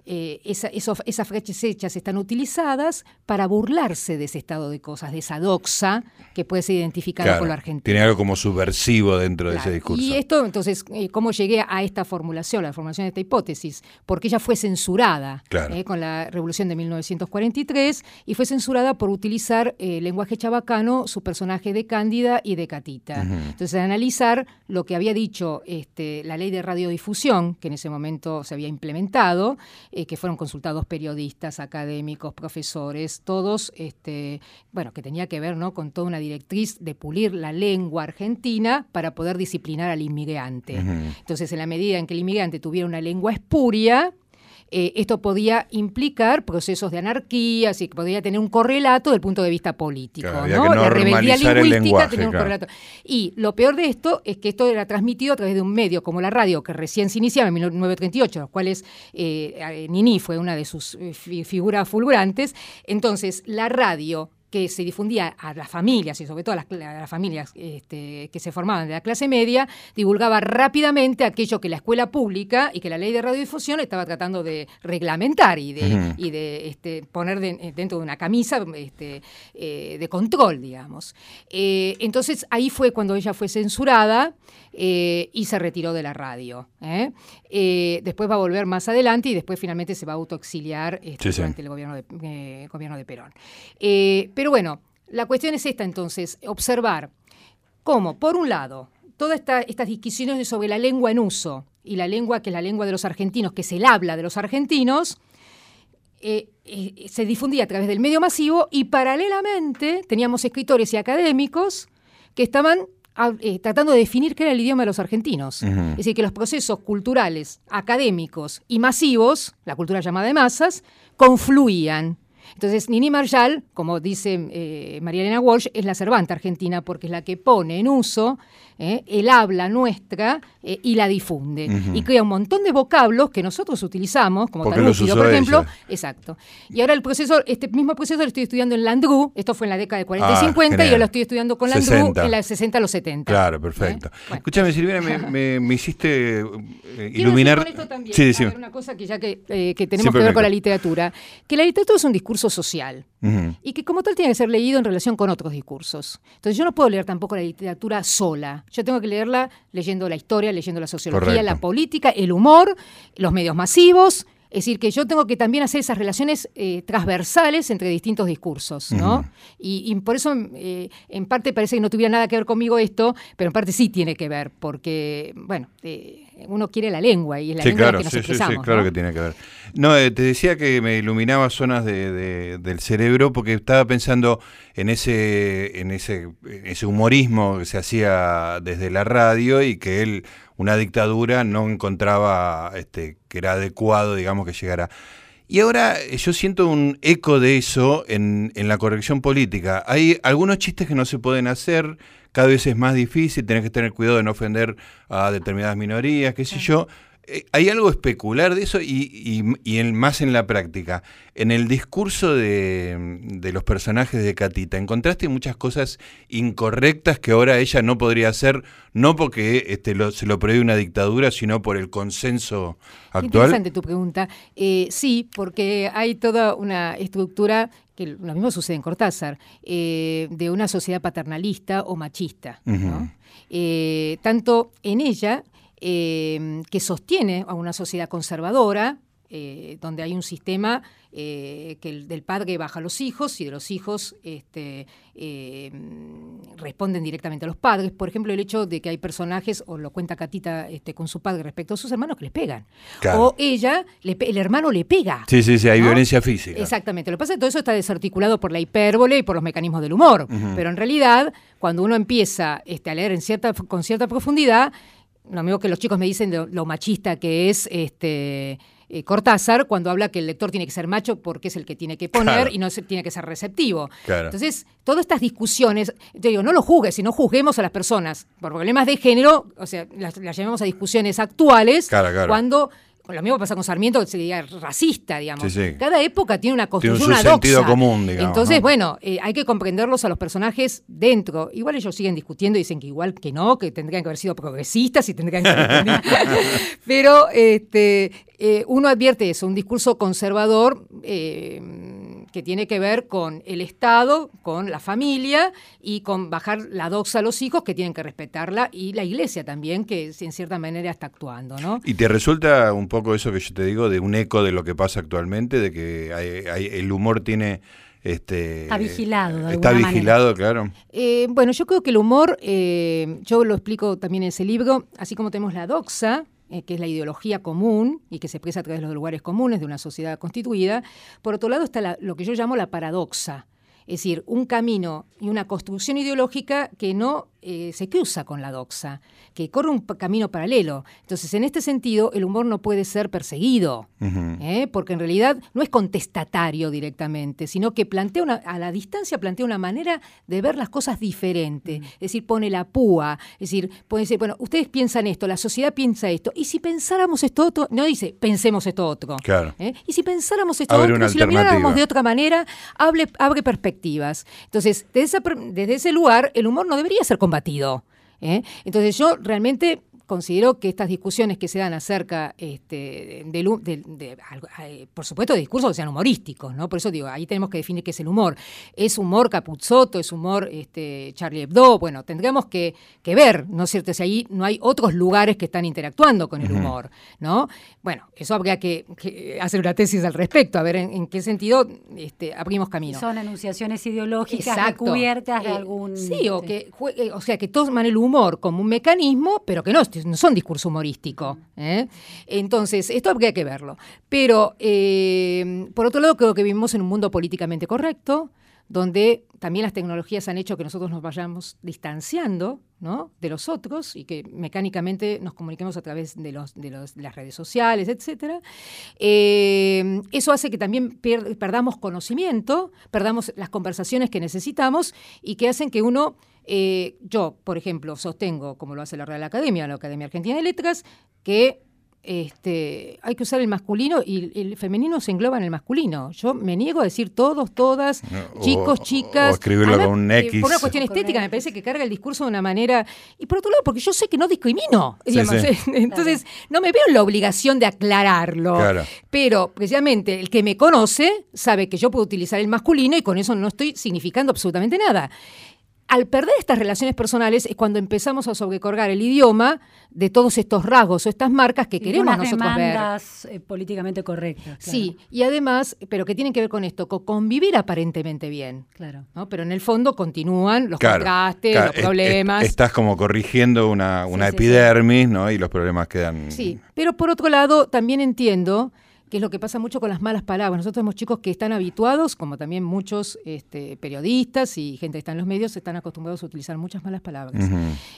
[SPEAKER 3] eh, esas frases hechas están utilizadas para burlarse de ese estado de cosas, de esa doxa que puede ser identificada con lo argentino.
[SPEAKER 1] Tiene algo como subversivo dentro de ese discurso.
[SPEAKER 3] Y esto, entonces, eh, ¿cómo llegué a esta formulación, la formulación de esta hipótesis? Porque ella fue censurada eh, con la revolución de 1943 y fue censurada por utilizar lenguaje chabacano, su personaje de Cándida y de Catita. Entonces, analizar lo que había dicho este, la ley de radiodifusión, que en ese momento se había implementado, eh, que fueron consultados periodistas, académicos, profesores, todos, este, bueno, que tenía que ver ¿no? con toda una directriz de pulir la lengua argentina para poder disciplinar al inmigrante. Entonces, en la medida en que el inmigrante tuviera una lengua espuria, eh, esto podía implicar procesos de anarquía, así que podía tener un correlato desde el punto de vista político. ¿no?
[SPEAKER 1] La rebeldía lingüística tenía un correlato.
[SPEAKER 3] Y lo peor de esto es que esto era transmitido a través de un medio como la radio, que recién se iniciaba en 1938, los cuales eh, Nini fue una de sus eh, figuras fulgurantes. Entonces, la radio que se difundía a las familias y sobre todo a las, familias este, que se formaban de la clase media, divulgaba rápidamente aquello que la escuela pública y que la ley de radiodifusión estaba tratando de reglamentar y de, y de este, poner dentro de una camisa este, eh, de control, digamos. Eh, entonces ahí fue cuando ella fue censurada eh, y se retiró de la radio. después va a volver más adelante y después finalmente se va a autoexiliar este, durante el gobierno de, gobierno de Perón. Pero bueno, la cuestión es esta entonces, observar cómo, por un lado, todas estas discusiones sobre la lengua en uso y la lengua que es la lengua de los argentinos, que es el habla de los argentinos, eh, eh, se difundía a través del medio masivo y paralelamente teníamos escritores y académicos que estaban eh, tratando de definir qué era el idioma de los argentinos. Es decir, que los procesos culturales, académicos y masivos, la cultura llamada de masas, confluían. Entonces, Nini Marshall, como dice eh, María Elena Walsh, es la Cervanta argentina porque es la que pone en uso ¿eh? el habla nuestra eh, y la difunde. Y crea un montón de vocablos que nosotros utilizamos, como talúcido, por ejemplo. Exacto. Y ahora el proceso, este mismo proceso lo estoy estudiando en Landru, esto fue en la década de 40 y 50, ah, y yo lo estoy estudiando con Landru en la 60 a los 70.
[SPEAKER 1] Claro, ¿Eh? perfecto. Escúchame, Silvina, me, me, hiciste iluminar.
[SPEAKER 3] Con esto también, sí, sí. una cosa que ya que, que tenemos que ver con la literatura, que la literatura es un discurso social y que como tal tiene que ser leído en relación con otros discursos. Entonces yo no puedo leer tampoco la literatura sola. Yo tengo que leerla leyendo la historia, leyendo la sociología, la política, el humor, los medios masivos. Es decir, que yo tengo que también hacer esas relaciones eh, transversales entre distintos discursos, ¿no? y, por eso, eh, en parte parece que no tuviera nada que ver conmigo esto, pero en parte sí tiene que ver, porque, bueno, eh, uno quiere la lengua y es la lengua que nos sí, Sí, sí,
[SPEAKER 1] claro que tiene que ver. No, te decía que me iluminaba zonas del cerebro porque estaba pensando en ese, en ese, en ese humorismo que se hacía desde la radio y que él una dictadura no encontraba este, que era adecuado, digamos, que llegara. Y ahora eh, yo siento un eco de eso en, en, la corrección política. Hay algunos chistes que no se pueden hacer, cada vez es más difícil, tenés que tener cuidado de no ofender a determinadas minorías, qué sé yo. Eh, ¿Hay algo especular de eso y, más en la práctica? En el discurso de, los personajes de Catita, ¿encontraste muchas cosas incorrectas que ahora ella no podría hacer, no porque este, se lo prohíbe una dictadura, sino por el consenso actual?
[SPEAKER 3] Interesante tu pregunta. Eh, sí, porque hay toda una estructura que lo mismo sucede en Cortázar, eh, de una sociedad paternalista o machista. tanto en ella Em, que sostiene a una sociedad conservadora, eh, donde hay un sistema eh, que el, del padre baja a los hijos y de los hijos este, em, responden directamente a los padres. Por ejemplo, el hecho de que hay personajes, o lo cuenta Catita este, con su padre respecto a sus hermanos, que les pegan. O ella, el hermano le pega.
[SPEAKER 1] Sí, sí, sí, hay violencia física.
[SPEAKER 3] Exactamente. Lo que pasa es que todo eso está desarticulado por la hipérbole y por los mecanismos del humor. Pero en realidad, cuando uno empieza este, a leer en cierta, con cierta profundidad, lo mismo que los chicos me dicen de lo machista que es este eh, Cortázar cuando habla que el lector tiene que ser macho porque es el que tiene que poner y no tiene que ser receptivo. Entonces, todas estas discusiones, yo digo, no lo juzgues, sino juzguemos a las personas. Por problemas de género, o sea, las, las llevamos a discusiones actuales cuando lo mismo pasa con Sarmiento, que sería racista, digamos.
[SPEAKER 1] Sí, sí.
[SPEAKER 3] Cada época tiene una
[SPEAKER 1] Tiene
[SPEAKER 3] construcción,
[SPEAKER 1] su
[SPEAKER 3] una doxa.
[SPEAKER 1] sentido común, digamos,
[SPEAKER 3] Entonces,
[SPEAKER 1] ¿no?
[SPEAKER 3] bueno, eh, hay que comprenderlos a los personajes dentro. Igual ellos siguen discutiendo y dicen que igual que no, que tendrían que haber sido progresistas y tendrían que haber Pero este, eh, uno advierte eso, un discurso conservador eh, que tiene que ver con el Estado, con la familia y con bajar la doxa a los hijos que tienen que respetarla y la iglesia también, que en cierta manera está actuando, ¿no?
[SPEAKER 1] ¿Y te resulta un poco eso que yo te digo, de un eco de lo que pasa actualmente, de que hay- hay- el humor tiene... Este,
[SPEAKER 2] Está vigilado, de
[SPEAKER 1] Está vigilado, claro.
[SPEAKER 3] Eh, bueno, yo creo que el humor, eh, yo lo explico también en ese libro, así como tenemos la doxa, eh, que es la ideología común y que se expresa a través de los lugares comunes de una sociedad constituida, por otro lado está la- lo que yo llamo la paradoxa, es decir, un camino y una construcción ideológica que no eh, se cruza con la doxa, que corre un camino paralelo. Entonces, en este sentido, el humor no puede ser perseguido. ¿eh? porque en realidad no es contestatario directamente, sino que plantea una, a la distancia plantea una manera de ver las cosas diferente. Es decir, pone la púa, es decir, puede decir, bueno, ustedes piensan esto, la sociedad piensa esto, y si pensáramos esto otro, no dice, pensemos esto otro.
[SPEAKER 1] Claro.
[SPEAKER 3] ¿eh? Y si pensáramos esto
[SPEAKER 1] Abre
[SPEAKER 3] otro, si lo miráramos de otra manera, abre, abre perspectivas. Entonces, desde, esa per- desde ese lugar, el humor no debería ser combatido. ¿eh? Entonces, yo realmente considero que estas discusiones que se dan acerca este, del de, eh, por supuesto, de discursos que sean humorísticos, ¿no? Por eso digo, ahí tenemos que definir qué es el humor. ¿Es humor Capuzotto? ¿Es humor este, Charlie Hebdo? Bueno, tendríamos que, que ver, ¿no es cierto? Si ahí no hay otros lugares que están interactuando con el humor, ¿no? Bueno, eso habría que, que hacer una tesis al respecto, a ver en, en qué sentido este, abrimos camino.
[SPEAKER 2] Son enunciaciones ideológicas
[SPEAKER 3] Exacto.
[SPEAKER 2] recubiertas de
[SPEAKER 3] Eh,
[SPEAKER 2] algún...
[SPEAKER 3] Sí, o que jue- eh, o sea que toman el humor como un mecanismo, pero que no, es- no son discurso humorístico. ¿eh? Entonces, esto habría que verlo. Pero, eh, por otro lado, creo que vivimos en un mundo políticamente correcto, donde también las tecnologías han hecho que nosotros nos vayamos distanciando ¿no? de los otros y que mecánicamente nos comuniquemos a través de, los, de, las redes sociales, etcétera. Eh, eso hace que también perdamos conocimiento, perdamos las conversaciones que necesitamos y que hacen que uno, eh, yo, por ejemplo, sostengo, como lo hace la Real Academia, la Academia Argentina de Letras, que este, hay que usar el masculino y el femenino se engloba en el masculino. Yo me niego a decir todos, todas,
[SPEAKER 1] O-
[SPEAKER 3] chicos,
[SPEAKER 1] o
[SPEAKER 3] chicas.
[SPEAKER 1] escribirlo
[SPEAKER 3] Además,
[SPEAKER 1] con un
[SPEAKER 3] eh,
[SPEAKER 1] X.
[SPEAKER 3] Por una cuestión estética,
[SPEAKER 2] X.
[SPEAKER 3] me parece que carga el discurso de una manera. Y por otro lado, porque yo sé que no discrimino.
[SPEAKER 1] Sí,
[SPEAKER 3] digamos.
[SPEAKER 1] sí.
[SPEAKER 3] Entonces, no me veo en la obligación de aclararlo.
[SPEAKER 1] Claro.
[SPEAKER 3] Pero precisamente el que me conoce sabe que yo puedo utilizar el masculino y con eso no estoy significando absolutamente nada. Al perder estas relaciones personales es cuando empezamos a sobrecargar el idioma de todos estos rasgos o estas marcas que
[SPEAKER 2] y
[SPEAKER 3] queremos
[SPEAKER 2] unas
[SPEAKER 3] nosotros ver.
[SPEAKER 2] demandas eh, políticamente correctas. claro.
[SPEAKER 3] Sí, y además, pero que tienen que ver con esto, con convivir aparentemente bien.
[SPEAKER 2] Claro.
[SPEAKER 3] ¿no? Pero en el fondo continúan los
[SPEAKER 1] Claro,
[SPEAKER 3] contrastes,
[SPEAKER 1] claro,
[SPEAKER 3] los
[SPEAKER 1] es- es-
[SPEAKER 3] problemas.
[SPEAKER 1] estás como corrigiendo una, una
[SPEAKER 2] Sí, sí, sí.
[SPEAKER 1] epidermis, ¿no? Y los problemas quedan.
[SPEAKER 3] Sí, pero por otro lado, también entiendo que es lo que pasa mucho con las malas palabras. Nosotros tenemos chicos que están habituados, como también muchos este, periodistas y gente que está en los medios, están acostumbrados a utilizar muchas malas palabras.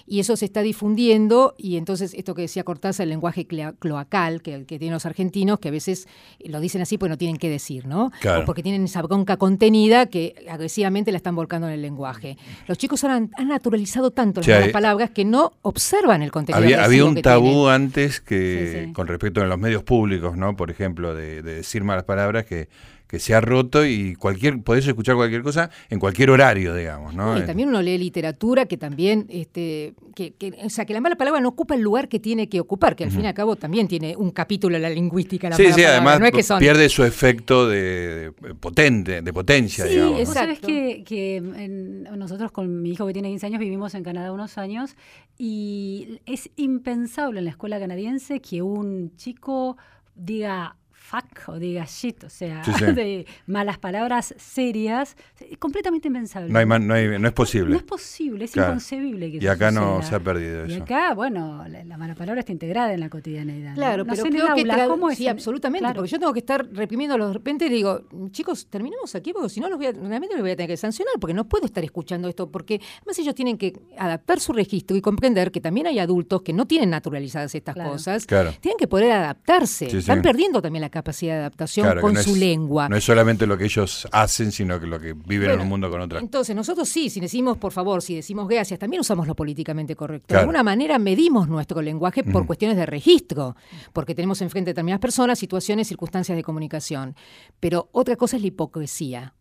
[SPEAKER 3] Y eso se está difundiendo y entonces esto que decía Cortázar, el lenguaje cloacal que, que tienen los argentinos, que a veces lo dicen así porque no tienen que decir, ¿no?
[SPEAKER 1] Claro.
[SPEAKER 3] O porque tienen esa bronca contenida que agresivamente la están volcando en el lenguaje. Los chicos han, han naturalizado tanto las malas palabras que no observan el contenido
[SPEAKER 1] Había, había un tabú
[SPEAKER 3] tienen.
[SPEAKER 1] antes que,
[SPEAKER 2] Sí, sí.
[SPEAKER 1] con respecto a los medios públicos, ¿no? Por ejemplo, de, de decir malas palabras que, que se ha roto y cualquier, podés escuchar cualquier cosa en cualquier horario, digamos, ¿no?
[SPEAKER 3] Y también uno lee literatura que también, este, que, que- o sea, que la mala palabra no ocupa el lugar que tiene que ocupar, que al fin y al cabo también tiene un capítulo en la lingüística. La
[SPEAKER 1] Sí,
[SPEAKER 3] mala
[SPEAKER 1] sí,
[SPEAKER 3] palabra,
[SPEAKER 1] además
[SPEAKER 3] no es que son-
[SPEAKER 1] pierde su efecto de, de potente, de potencia,
[SPEAKER 3] Sí,
[SPEAKER 1] digamos.
[SPEAKER 3] Exacto.
[SPEAKER 2] que, que en- nosotros con mi hijo que tiene 15 años vivimos en Canadá unos años y es impensable en la escuela canadiense que un chico diga fuck o diga shit, o sea,
[SPEAKER 1] Sí, sí.
[SPEAKER 2] de malas palabras serias, es completamente impensable.
[SPEAKER 1] No, hay man- no, hay- no es posible.
[SPEAKER 2] No es posible, es
[SPEAKER 1] Claro.
[SPEAKER 2] inconcebible que
[SPEAKER 1] Y acá no se ha perdido
[SPEAKER 2] Y
[SPEAKER 1] eso.
[SPEAKER 2] acá, bueno, la, la mala palabra está integrada en la cotidianeidad.
[SPEAKER 3] Claro,
[SPEAKER 2] No
[SPEAKER 3] pero creo que
[SPEAKER 2] aula,
[SPEAKER 3] tra-
[SPEAKER 2] ¿cómo es
[SPEAKER 3] sí,
[SPEAKER 2] en-
[SPEAKER 3] absolutamente,
[SPEAKER 2] claro.
[SPEAKER 3] porque yo tengo que estar reprimiéndolos de repente digo, chicos, terminemos aquí porque si no los voy a, realmente los voy a tener que sancionar porque no puedo estar escuchando esto porque además ellos tienen que adaptar su registro y comprender que también hay adultos que no tienen naturalizadas estas
[SPEAKER 2] Claro.
[SPEAKER 3] cosas,
[SPEAKER 1] Claro.
[SPEAKER 3] tienen que poder adaptarse,
[SPEAKER 1] Sí, sí.
[SPEAKER 3] están perdiendo también la capacidad de adaptación con su lengua.
[SPEAKER 1] No es solamente lo que ellos hacen, sino que lo que viven en un mundo con otra.
[SPEAKER 3] Entonces, nosotros sí, si decimos, por favor, si decimos gracias, también usamos lo políticamente correcto. De alguna manera medimos nuestro lenguaje por cuestiones de registro, porque tenemos enfrente a determinadas personas, situaciones, circunstancias de comunicación. Pero otra cosa es la hipocresía.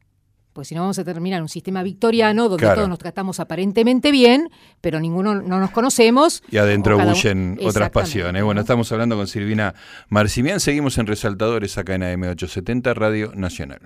[SPEAKER 3] Pues si no vamos a terminar un sistema victoriano donde todos nos tratamos aparentemente bien, pero ninguno no nos conocemos.
[SPEAKER 1] Y adentro bullen otras pasiones. Bueno, estamos hablando con Silvina Marcimián. Seguimos en Resaltadores acá en AM870 Radio Nacional.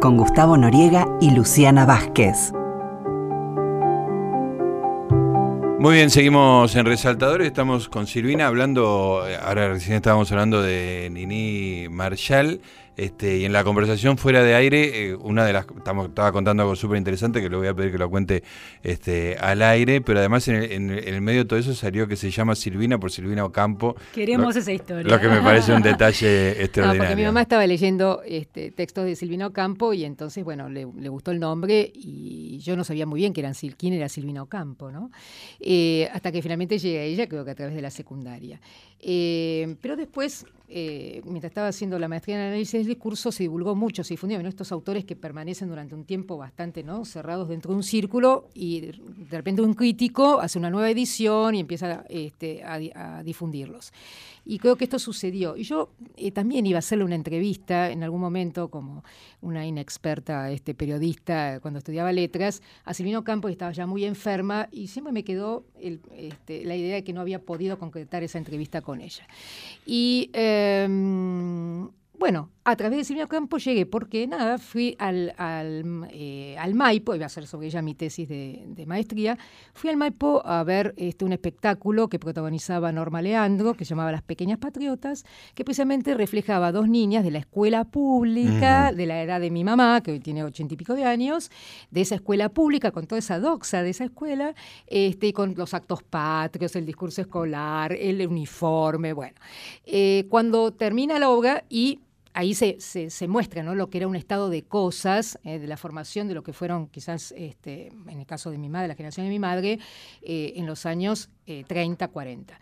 [SPEAKER 4] Con Gustavo Noriega y Luciana Vázquez.
[SPEAKER 1] Muy bien, seguimos en Resaltadores, estamos con Silvina hablando, ahora recién estábamos hablando de Nini Marshall, este, y en la conversación fuera de aire, eh, una de las estamos, estaba contando algo súper interesante que le voy a pedir que lo cuente este, al aire, pero además en el, medio de todo eso salió que se llama Silvina por Silvina Ocampo.
[SPEAKER 2] Queremos esa historia.
[SPEAKER 1] Lo que me parece un detalle extraordinario.
[SPEAKER 3] porque mi mamá estaba leyendo este, textos de Silvina Ocampo y entonces, bueno, le, gustó el nombre y yo no sabía muy bien quién era Silvina Ocampo, ¿no? Eh, hasta que finalmente llegué a ella, creo que a través de la secundaria. Eh, pero después eh, mientras estaba haciendo la maestría en análisis del discurso, se divulgó mucho, se difundió estos autores que permanecen durante un tiempo bastante ¿no? cerrados dentro de un círculo y de repente un crítico hace una nueva edición y empieza este, a, difundirlos. Y creo que esto sucedió. Y yo eh, también iba a hacerle una entrevista en algún momento como una inexperta este, periodista cuando estudiaba letras a Silvino Campos, estaba ya muy enferma y siempre me quedó este, la idea de que no había podido concretar esa entrevista con ella. Y em, bueno, a través de Silvia Campo llegué porque nada, fui al, al, eh, al, Maipo, iba a hacer sobre ella mi tesis de, maestría, fui al Maipo a ver este, un espectáculo que protagonizaba Norma Leandro, que se llamaba Las Pequeñas Patriotas, que precisamente reflejaba a dos niñas de la escuela pública, de la edad de mi mamá, que hoy tiene ochenta y pico de años, de esa escuela pública, con toda esa doxa de esa escuela, este, con los actos patrios, el discurso escolar, el uniforme, bueno. Eh, cuando termina la obra y ahí se, se, muestra ¿no? lo que era un estado de cosas, eh, de la formación de lo que fueron quizás, este, en el caso de mi madre, la generación de mi madre, eh, en los años 30, eh, 40.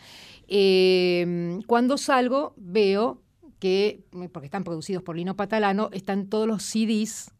[SPEAKER 3] cuando salgo veo que, porque están producidos por Lino Patalano, están todos los CDs,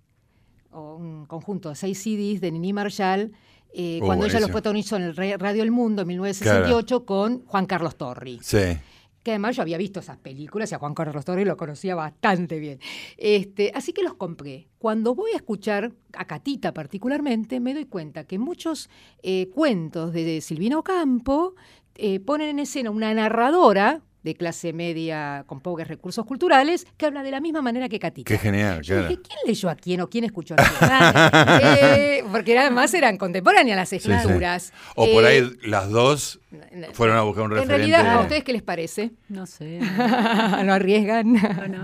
[SPEAKER 3] o un conjunto de seis CDs de Nini Marshall, oh, cuando ella los protagonizó en el Radio El Mundo en 1968 con Juan Carlos Torri.
[SPEAKER 1] Sí
[SPEAKER 3] que además yo había visto esas películas y a Juan Carlos Torres lo conocía bastante bien. Este, así que los compré. Cuando voy a escuchar a Catita particularmente, me doy cuenta que muchos eh, cuentos de Silvino Campo eh, ponen en escena una narradora de clase media con pocos recursos culturales, que habla de la misma manera que Catita.
[SPEAKER 1] Qué genial, claro.
[SPEAKER 3] ¿quién leyó a quién o quién escuchó a quién? Eh, porque además eran contemporáneas las escrituras.
[SPEAKER 1] O por ahí eh, las dos fueron a buscar un referente.
[SPEAKER 3] En realidad, ¿a ustedes qué les parece?
[SPEAKER 2] No sé.
[SPEAKER 3] ¿No arriesgan?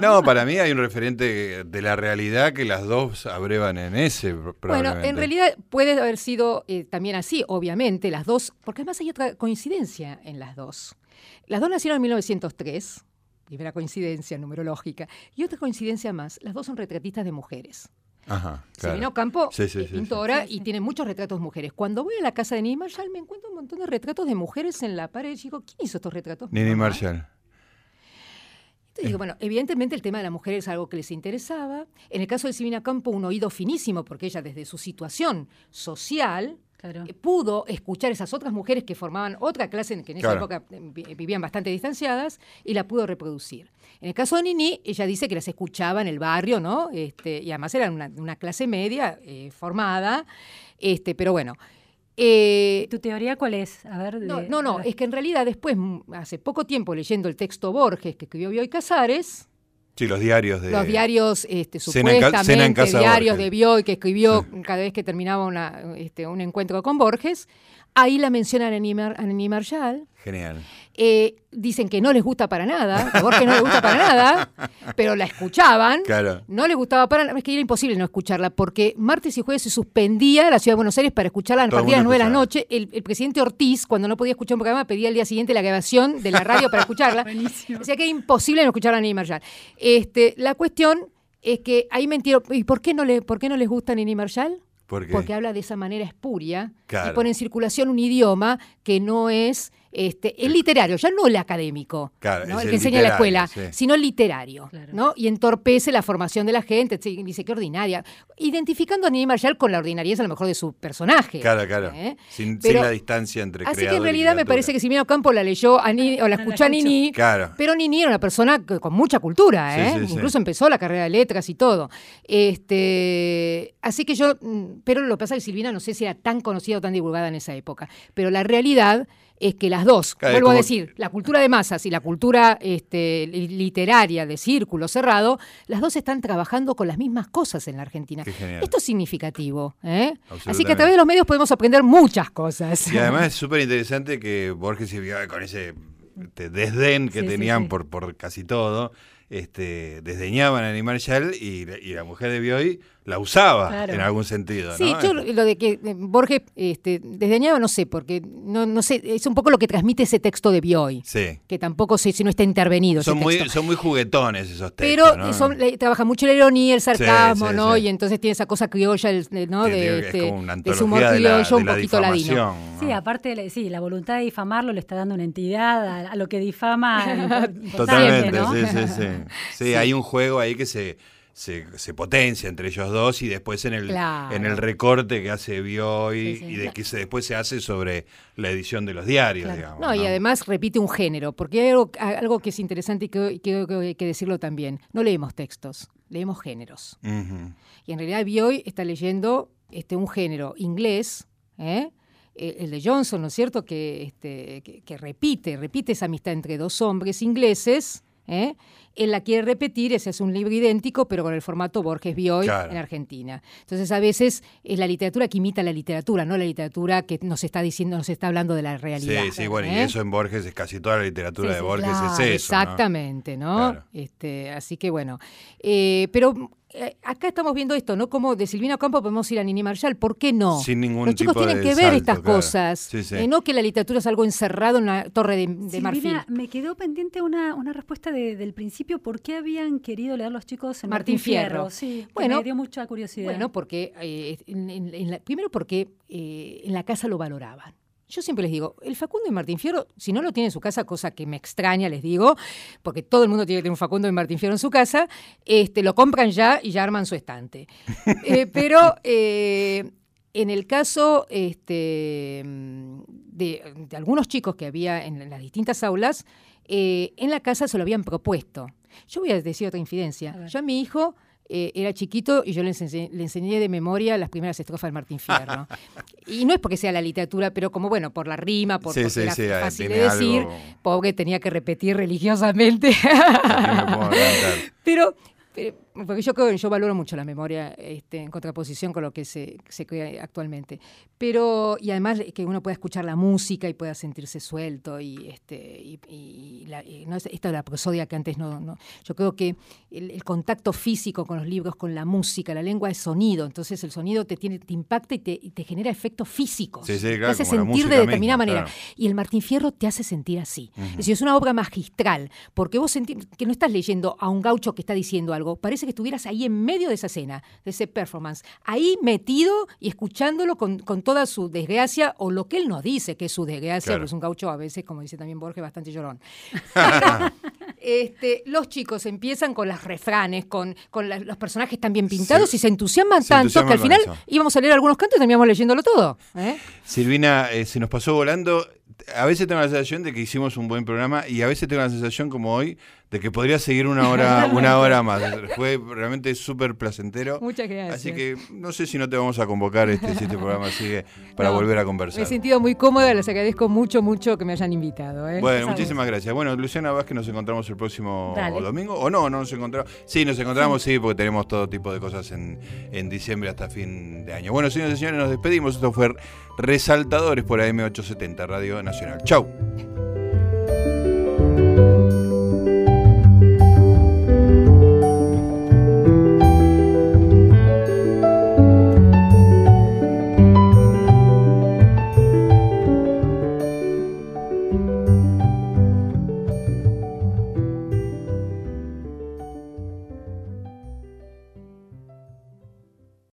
[SPEAKER 1] No, para mí hay un referente de la realidad que las dos abrevan en ese,
[SPEAKER 3] Bueno, en realidad puede haber sido eh, también así, obviamente, las dos, porque además hay otra coincidencia en las dos. Las dos nacieron en 1903, primera coincidencia numerológica, y otra coincidencia más, las dos son retratistas de mujeres.
[SPEAKER 1] Ajá,
[SPEAKER 3] claro. Campo pintora y tiene muchos retratos de mujeres. Cuando voy a la casa de Nini Marshall me encuentro un montón de retratos de mujeres en la pared y digo, ¿quién hizo estos retratos?
[SPEAKER 1] Nini Marshall.
[SPEAKER 3] Entonces digo, bueno, evidentemente el tema de la mujer es algo que les interesaba. En el caso de Silvina Campo, un oído finísimo, porque ella desde su situación social eh, pudo escuchar esas otras mujeres que formaban otra clase, que en esa época eh, vivían bastante distanciadas, y la pudo reproducir. En el caso de Nini, ella dice que las escuchaba en el barrio, ¿no? Este, y además era una, clase media eh, formada, este, pero bueno.
[SPEAKER 2] ¿Tu teoría cuál es? A ver,
[SPEAKER 3] no, no, no, es que en realidad después, hace poco tiempo leyendo el texto Borges que escribió Bioy Casares,
[SPEAKER 1] Sí, los diarios de.
[SPEAKER 3] Los diarios, este, supuestamente, diarios de Bioy que escribió cada vez que terminaba una, este, un encuentro con Borges. Ahí la mencionan a Nini Marshall.
[SPEAKER 1] Genial.
[SPEAKER 3] Eh, dicen que no les gusta para nada, que Borges no les gusta para nada, pero la escuchaban.
[SPEAKER 1] Claro.
[SPEAKER 3] No les gustaba para nada. Es que era imposible no escucharla, porque martes y jueves se suspendía la ciudad de Buenos Aires para escucharla a partir de las 9 de la noche. El, presidente Ortiz, cuando no podía escuchar un programa, pedía al día siguiente la grabación de la radio para escucharla. o sea que era imposible no escuchar a Nini Marshall. Este, la cuestión es que ahí mentieron. ¿Y por qué no, le, por qué no les gusta Nini Marshall? Porque habla de esa manera espuria y pone en circulación un idioma que no es este, el literario, ya no el académico, el que enseña en la escuela, sino el literario, ¿no? Y entorpece la formación de la gente, dice que ordinaria, identificando a Nini Marshall con la ordinariedad a lo mejor de su personaje.
[SPEAKER 1] Claro, claro. ¿eh? Sin, la distancia entre
[SPEAKER 3] Así que en realidad me parece que Simino Campo la leyó a Nini, o la escuchó a Nini, pero Nini era una persona con mucha cultura, ¿eh? incluso empezó la carrera de letras y todo. Este, así que yo, mm, pero lo que pasa es que Silvina no sé si era tan conocida o tan divulgada en esa época, pero la realidad es que las dos, vuelvo a decir, la cultura de masas y la cultura este, literaria de círculo cerrado, las dos están trabajando con las mismas cosas en la Argentina. Esto es significativo. ¿eh? Así que a través de los medios podemos aprender muchas cosas.
[SPEAKER 1] Y además es súper interesante que Borges se vio con ese desdén que tenían Por, por casi todo este, desdeñaban a Animal Shell y, la mujer de Bioy la usaba en algún sentido.
[SPEAKER 3] Sí, yo lo de que eh, Borges este, desdeñaba no sé, porque no, no sé, es un poco lo que transmite ese texto de Bioy.
[SPEAKER 1] Sí.
[SPEAKER 3] Que tampoco sé si no está intervenido.
[SPEAKER 1] Son, muy, son muy juguetones esos textos.
[SPEAKER 3] Pero son, trabaja mucho la ironía, el sarcasmo, ¿no? Y entonces tiene esa cosa criolla, ¿no? De, este,
[SPEAKER 1] de su humor criollo, un poquito ladino.
[SPEAKER 2] Sí, aparte, sí, la voluntad de difamarlo le está dando una entidad a, lo que difama.
[SPEAKER 1] Totalmente, ¿no? sí, sí, sí. Sí, hay un juego ahí que se se, potencia entre ellos dos y después en el, en el recorte que hace Bioy y de que se, después se hace sobre la edición de los diarios, digamos.
[SPEAKER 3] No, y además repite un género, porque hay algo, que es interesante y que, hay que decirlo también. No leemos textos, leemos géneros. Y en realidad Bioy está leyendo este, un género inglés, ¿eh? Eh, el de Johnson, ¿no es cierto?, que, este, que, repite, repite esa amistad entre dos hombres ingleses, ¿eh? él la quiere repetir, ese es un libro idéntico, pero con el formato Borges Bioy en Argentina. Entonces, a veces es la literatura que imita la literatura, no la literatura que nos está diciendo, nos está hablando de la realidad.
[SPEAKER 1] Sí, sí, bueno, y ¿eh? eso en Borges es casi toda la literatura de Borges es eso.
[SPEAKER 3] Exactamente, ¿no? Este, así que bueno. pero eh, acá estamos viendo esto, ¿no? Como de Silvina Campo podemos ir a Nini Marshall, ¿por qué no?
[SPEAKER 1] Sin ningún
[SPEAKER 3] Los chicos tienen que ver estas cosas, eh, no que la literatura es algo encerrado en una torre de, de Silvina, marfil.
[SPEAKER 2] me quedó pendiente una, una respuesta del principio, ¿por qué habían querido leer los chicos en Martín, Fierro? Sí, bueno, me dio mucha curiosidad.
[SPEAKER 3] Bueno, porque, eh, primero porque en la casa lo valoraban. Yo siempre les digo, el Facundo y Martín Fierro, si no lo tiene en su casa, cosa que me extraña, les digo, porque todo el mundo tiene que tener un Facundo y Martín Fierro en su casa, este, lo compran ya y ya arman su estante. Eh, pero eh, en el caso este, de, algunos chicos que había en las distintas aulas, eh, en la casa se lo habían propuesto. Yo voy a decir otra infidencia. Yo a mi hijo eh, era chiquito y yo le enseñé, de memoria las primeras estrofas de Martín Fierro. y no es porque sea la literatura, pero como bueno, por la rima, por porque era fácil de decir, pobre tenía que repetir religiosamente. pero porque yo, yo valoro mucho la memoria este, en contraposición con lo que se, se crea actualmente. Pero, y además que uno pueda escuchar la música y pueda sentirse suelto y, este, y, la, no, esta es la prosodia que antes no, no. Yo creo que el, contacto físico con los libros, con la música, la lengua es sonido, entonces el sonido te, tiene, te impacta y te, te genera efectos físicos. te hace sentir de determinada manera. Y el Martín Fierro te hace sentir así. Es decir, es una obra magistral, porque vos sentís que no estás leyendo a un gaucho que está diciendo algo, parece que estuvieras ahí en medio de esa escena, de ese performance, ahí metido y escuchándolo con, toda su desgracia o lo que él nos dice que es su desgracia, porque es un gaucho a veces, como dice también Borges, bastante llorón. este, los chicos empiezan con las refranes, con, con los personajes tan bien pintados y se entusiasman tanto que al final íbamos a leer algunos cantos y terminamos leyéndolo todo. ¿eh?
[SPEAKER 1] Silvina, eh, se nos pasó volando. A veces tengo la sensación de que hicimos un buen programa y a veces tengo la sensación como hoy de que podría seguir una hora, una hora más. Fue realmente súper placentero.
[SPEAKER 3] Muchas gracias.
[SPEAKER 1] Así que no sé si no te vamos a convocar este, si este programa sigue para volver a conversar.
[SPEAKER 3] Me he sentido muy cómoda, les agradezco mucho, mucho que me hayan invitado. ¿eh?
[SPEAKER 1] Bueno, muchísimas gracias. Bueno, Luciana Vázquez, nos encontramos el próximo domingo. ¿O no? ¿No nos encontramos? Sí, nos encontramos, sí, porque tenemos todo tipo de cosas en, en diciembre hasta fin de año. Bueno, señores y señores, nos despedimos. Esto fue Resaltadores por AM870, Radio Nacional. Chau.